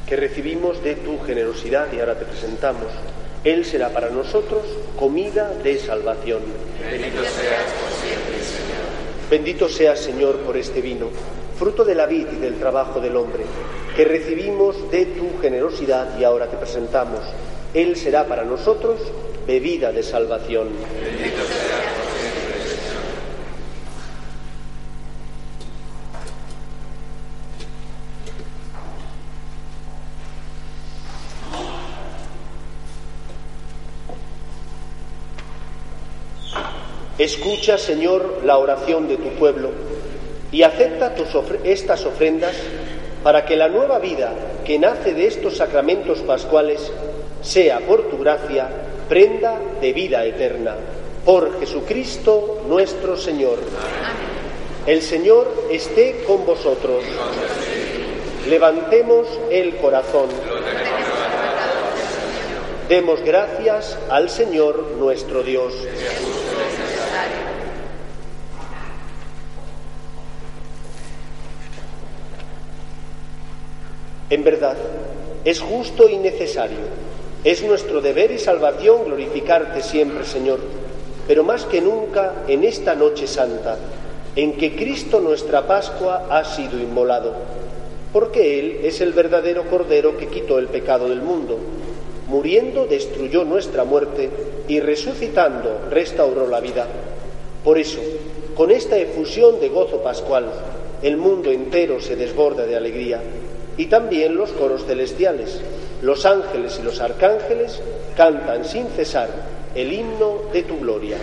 que recibimos de tu generosidad y ahora te presentamos, Él será para nosotros comida de salvación. Bendito seas por siempre, Señor. Bendito seas, Señor, por este vino, fruto de la vid y del trabajo del hombre, que recibimos de tu generosidad y ahora te presentamos. Él será para nosotros bebida de salvación. Bendito seas por siempre, Señor. Escucha, Señor, la oración de tu pueblo y acepta tus ofre- estas ofrendas para que la nueva vida que nace de estos sacramentos pascuales sea, por tu gracia, prenda de vida eterna. Por Jesucristo nuestro Señor. El Señor esté con vosotros. Levantemos el corazón. Demos gracias al Señor nuestro Dios. En verdad, es justo y necesario. Es nuestro deber y salvación glorificarte siempre, Señor, pero más que nunca en esta noche santa, en que Cristo nuestra Pascua ha sido inmolado, porque Él es el verdadero Cordero que quitó el pecado del mundo. Muriendo destruyó nuestra muerte y resucitando restauró la vida. Por eso, con esta efusión de gozo pascual, el mundo entero se desborda de alegría y también los coros celestiales. Los ángeles y los arcángeles cantan sin cesar el himno de tu gloria.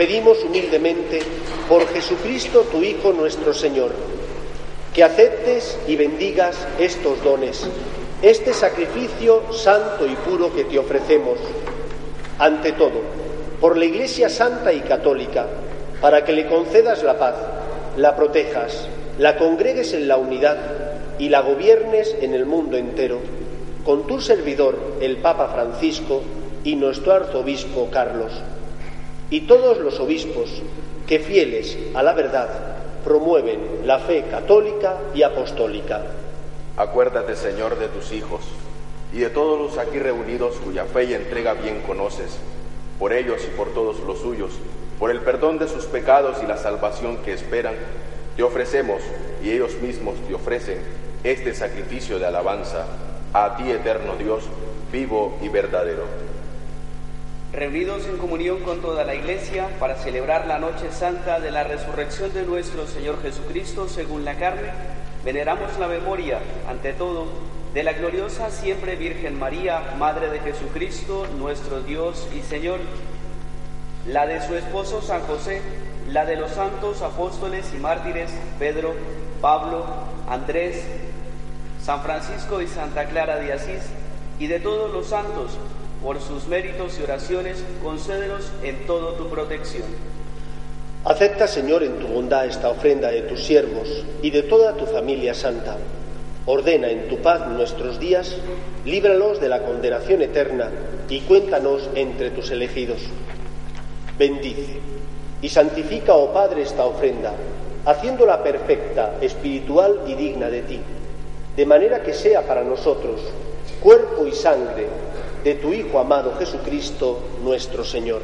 Pedimos humildemente por Jesucristo tu Hijo nuestro Señor, que aceptes y bendigas estos dones, este sacrificio santo y puro que te ofrecemos. Ante todo, por la Iglesia Santa y Católica, para que le concedas la paz, la protejas, la congregues en la unidad y la gobiernes en el mundo entero, con tu servidor, el Papa Francisco, y nuestro arzobispo Carlos, y todos los obispos que fieles a la verdad promueven la fe católica y apostólica. Acuérdate, Señor, de tus hijos y de todos los aquí reunidos cuya fe y entrega bien conoces, por ellos y por todos los suyos, por el perdón de sus pecados y la salvación que esperan, te ofrecemos y ellos mismos te ofrecen este sacrificio de alabanza a ti, eterno Dios, vivo y verdadero. Reunidos en comunión con toda la Iglesia para celebrar la noche santa de la resurrección de nuestro Señor Jesucristo según la carne, veneramos la memoria, ante todo, de la gloriosa siempre Virgen María, Madre de Jesucristo, nuestro Dios y Señor, la de su esposo San José, la de los santos apóstoles y mártires Pedro, Pablo, Andrés, San Francisco y Santa Clara de Asís, y de todos los santos, por sus méritos y oraciones, concédenos en todo tu protección. Acepta, Señor, en tu bondad esta ofrenda de tus siervos y de toda tu familia santa. Ordena en tu paz nuestros días, líbralos de la condenación eterna y cuéntanos entre tus elegidos. Bendice y santifica, oh Padre, esta ofrenda, haciéndola perfecta, espiritual y digna de ti, de manera que sea para nosotros cuerpo y sangre de tu Hijo amado Jesucristo, nuestro Señor,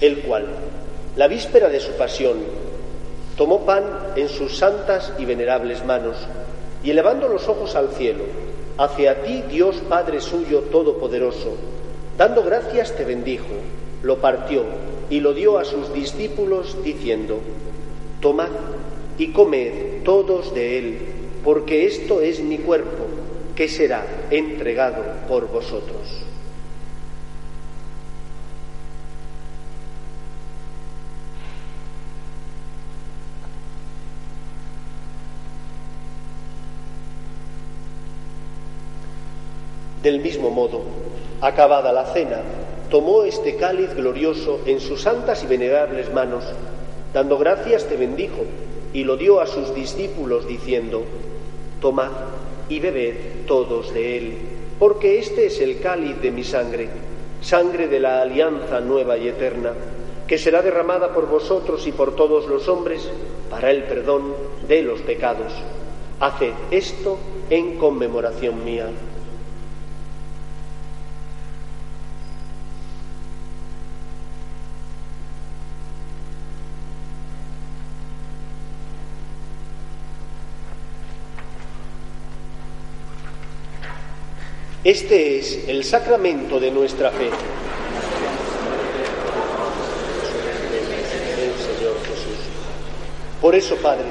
el cual, la víspera de su pasión, tomó pan en sus santas y venerables manos, y elevando los ojos al cielo, hacia ti, Dios Padre suyo todopoderoso, dando gracias te bendijo, lo partió y lo dio a sus discípulos diciendo, Tomad y comed todos de él, porque esto es mi cuerpo, que será entregado por vosotros. Del mismo modo, acabada la cena, tomó este cáliz glorioso en sus santas y venerables manos, dando gracias te bendijo y lo dio a sus discípulos diciendo, Tomad y bebed todos de él, porque este es el cáliz de mi sangre, sangre de la alianza nueva y eterna, que será derramada por vosotros y por todos los hombres para el perdón de los pecados. Haced esto en conmemoración mía. Este es el sacramento de nuestra fe. Por eso, Padre,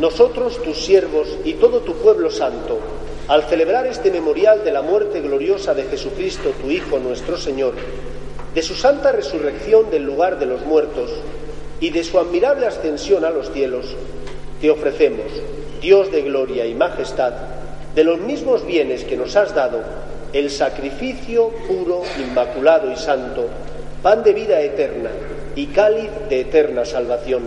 nosotros, tus siervos y todo tu pueblo santo, al celebrar este memorial de la muerte gloriosa de Jesucristo, tu Hijo nuestro Señor, de su santa resurrección del lugar de los muertos y de su admirable ascensión a los cielos, te ofrecemos, Dios de gloria y majestad, de los mismos bienes que nos has dado, el sacrificio puro, inmaculado y santo, pan de vida eterna y cáliz de eterna salvación.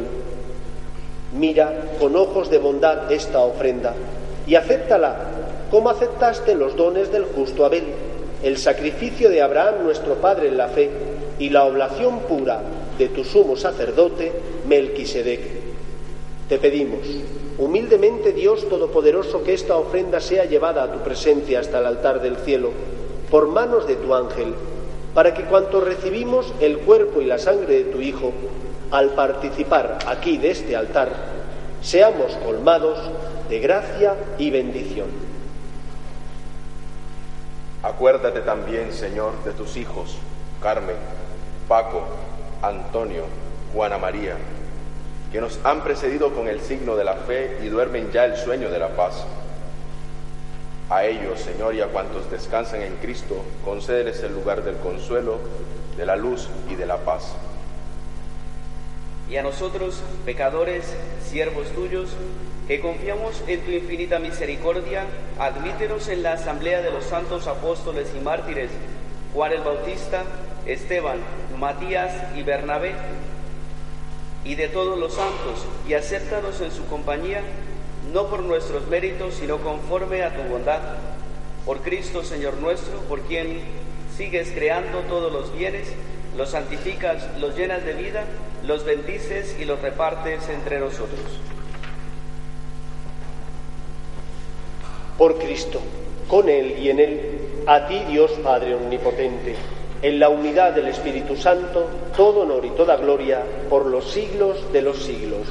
Mira con ojos de bondad esta ofrenda y acéptala como aceptaste los dones del justo Abel, el sacrificio de Abraham nuestro Padre en la fe y la oblación pura de tu sumo sacerdote Melquisedec. Te pedimos, humildemente Dios Todopoderoso, que esta ofrenda sea llevada a tu presencia hasta el altar del cielo por manos de tu ángel, para que cuanto recibimos el cuerpo y la sangre de tu Hijo, al participar aquí de este altar, seamos colmados de gracia y bendición. Acuérdate también, Señor, de tus hijos, Carmen, Paco, Antonio, Juana María, que nos han precedido con el signo de la fe y duermen ya el sueño de la paz. A ellos, Señor, y a cuantos descansan en Cristo, concédeles el lugar del consuelo, de la luz y de la paz. Y a nosotros, pecadores, siervos tuyos, que confiamos en tu infinita misericordia, admítenos en la asamblea de los santos apóstoles y mártires, Juan el Bautista, Esteban, Matías y Bernabé, y de todos los santos, y acéptanos en su compañía, no por nuestros méritos, sino conforme a tu bondad. Por Cristo, Señor nuestro, por quien sigues creando todos los bienes, los santificas, los llenas de vida, los bendices y los repartes entre nosotros. Por Cristo, con Él y en Él, a ti Dios Padre Omnipotente, en la unidad del Espíritu Santo, todo honor y toda gloria por los siglos de los siglos.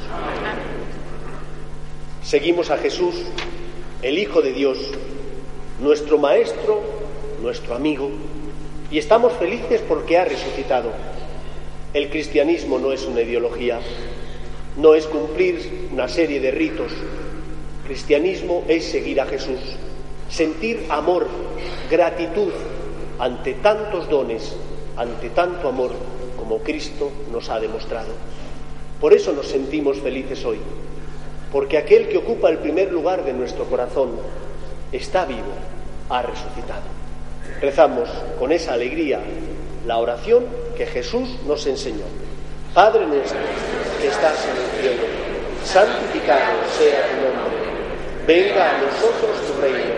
Seguimos a Jesús, el Hijo de Dios, nuestro Maestro, nuestro amigo, y estamos felices porque ha resucitado. El cristianismo no es una ideología, no es cumplir una serie de ritos. Cristianismo es seguir a Jesús, sentir amor, gratitud ante tantos dones, ante tanto amor como Cristo nos ha demostrado. Por eso nos sentimos felices hoy, porque aquel que ocupa el primer lugar de nuestro corazón está vivo, ha resucitado. Rezamos con esa alegría la oración que Jesús nos enseñó. Padre nuestro que estás en el cielo, santificado sea tu nombre. Venga a nosotros tu reino.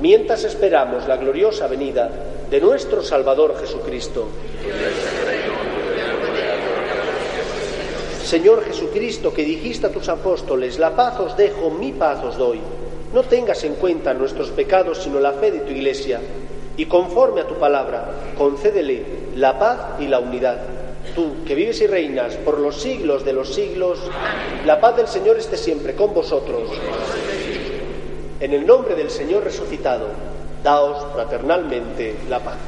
mientras esperamos la gloriosa venida de nuestro Salvador Jesucristo. Señor Jesucristo, que dijiste a tus apóstoles, la paz os dejo, mi paz os doy. No tengas en cuenta nuestros pecados, sino la fe de tu Iglesia. Y conforme a tu palabra, concédele la paz y la unidad. Tú, que vives y reinas por los siglos de los siglos, la paz del Señor esté siempre con vosotros. En el nombre del Señor resucitado, daos fraternalmente la paz.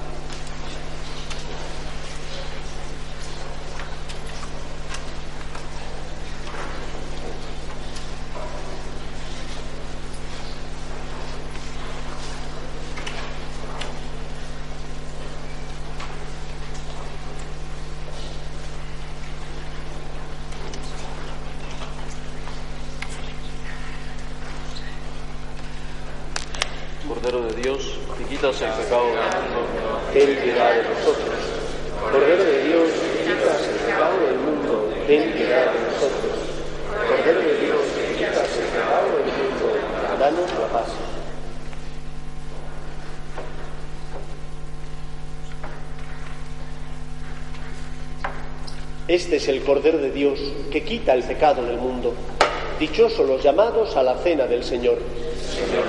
Cordero de Dios, que quitas el pecado del mundo, ten piedad de nosotros. Cordero de Dios, que quitas el pecado del mundo, ten piedad de nosotros. Cordero de Dios, que quitas el pecado del mundo, danos la paz. Este el Cordero de Dios que quita el pecado del mundo. Dichosos los llamados a la cena del Señor. Pero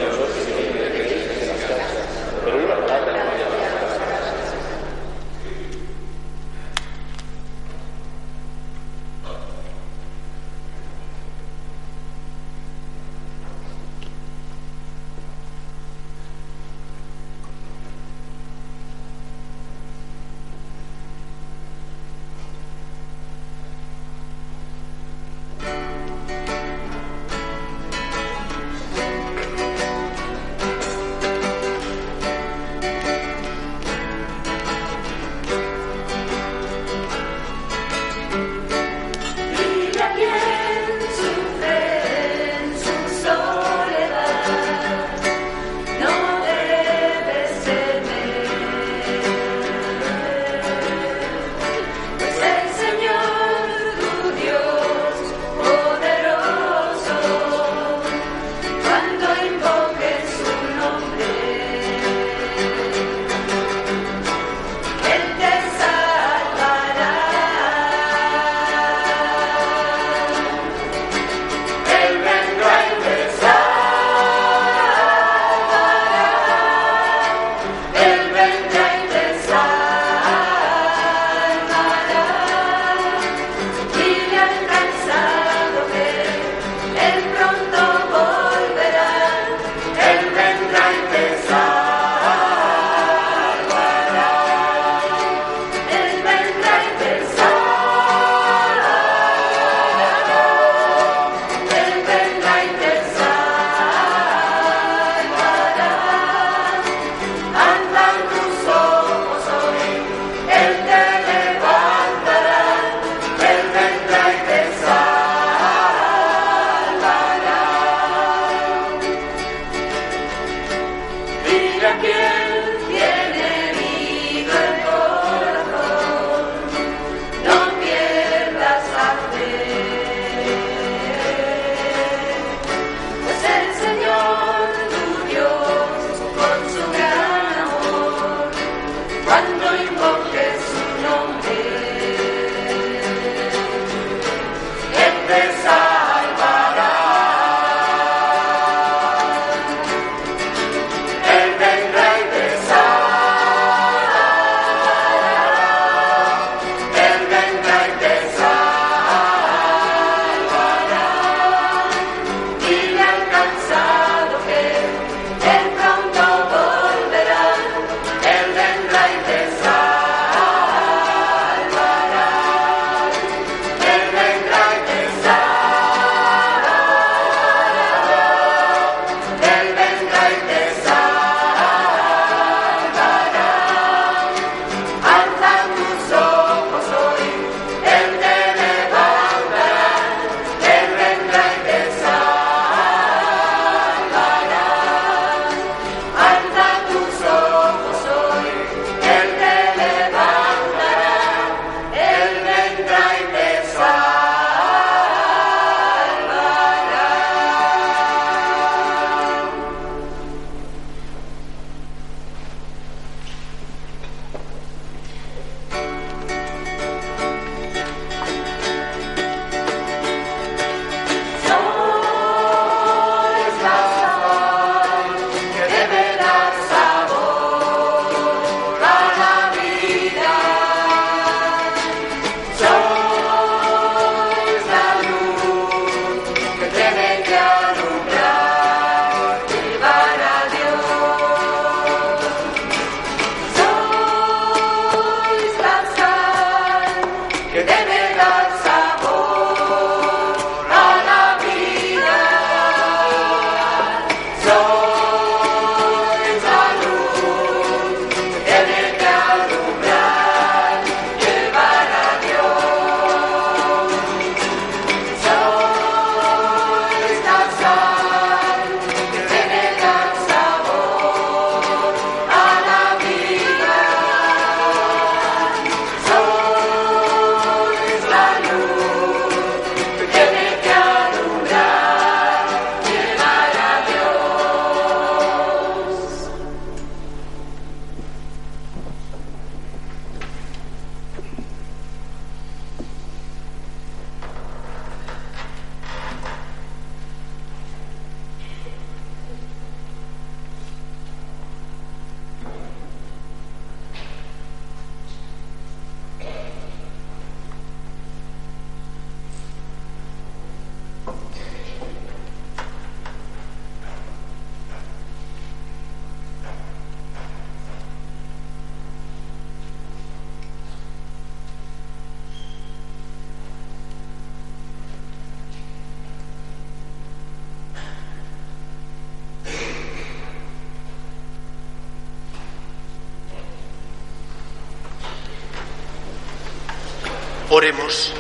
Oremos.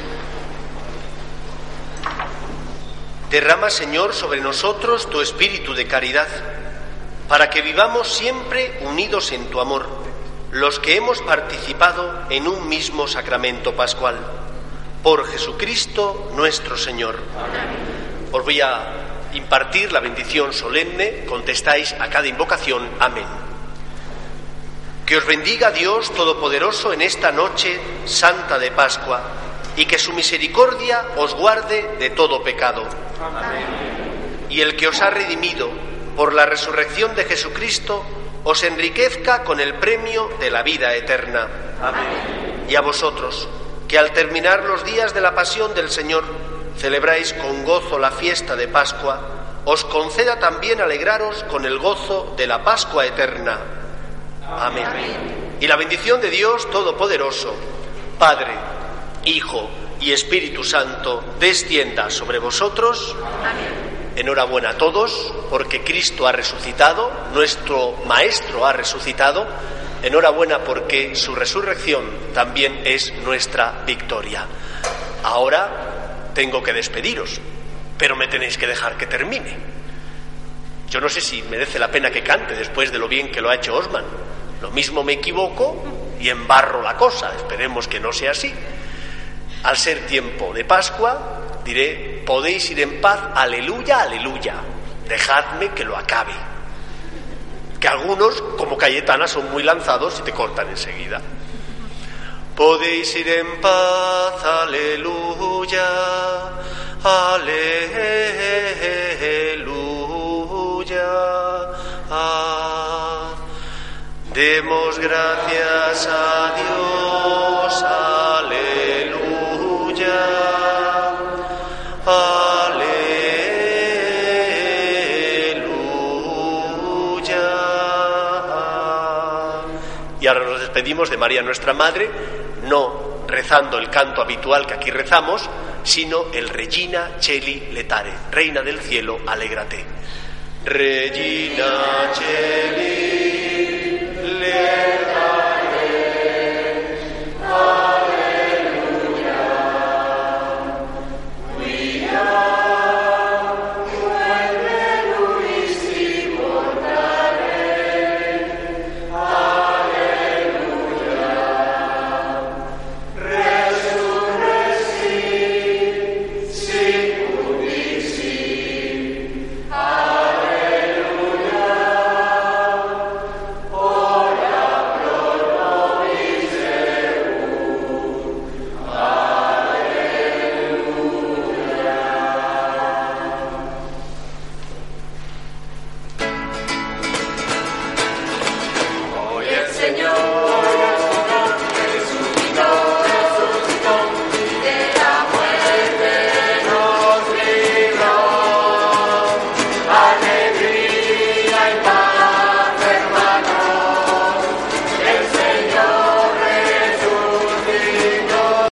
Derrama, Señor, sobre nosotros tu espíritu de caridad, para que vivamos siempre unidos en tu amor, los que hemos participado en un mismo sacramento pascual. Por Jesucristo nuestro Señor. Os voy a impartir la bendición solemne, contestáis a cada invocación. Amén. Que os bendiga Dios Todopoderoso en esta noche santa de Pascua y que su misericordia os guarde de todo pecado. Y el que os ha redimido por la resurrección de Jesucristo os enriquezca con el premio de la vida eterna. Y a vosotros, que al terminar los días de la pasión del Señor celebráis con gozo la fiesta de Pascua, os conceda también alegraros con el gozo de la Pascua eterna. Amén. Y la bendición de Dios Todopoderoso, Padre, Hijo y Espíritu Santo, descienda sobre vosotros. Enhorabuena a todos, porque Cristo ha resucitado, nuestro Maestro ha resucitado. Enhorabuena porque su resurrección también es nuestra victoria. Ahora tengo que despediros, pero me tenéis que dejar que termine. Yo no sé si merece la pena que cante después de lo bien que lo ha hecho Osman. Lo mismo me equivoco y embarro la cosa. Esperemos que no sea así. Al ser tiempo de Pascua, diré, podéis ir en paz, aleluya, aleluya. Dejadme que lo acabe. Que algunos, como Cayetana, son muy lanzados y te cortan enseguida. Podéis ir en paz, aleluya, aleluya. Demos gracias a Dios, aleluya, aleluya. Y ahora nos despedimos de María nuestra Madre, no rezando el canto habitual que aquí rezamos, sino el Regina Cheli Letare, Reina del Cielo, alégrate. Regina Cheli Leare,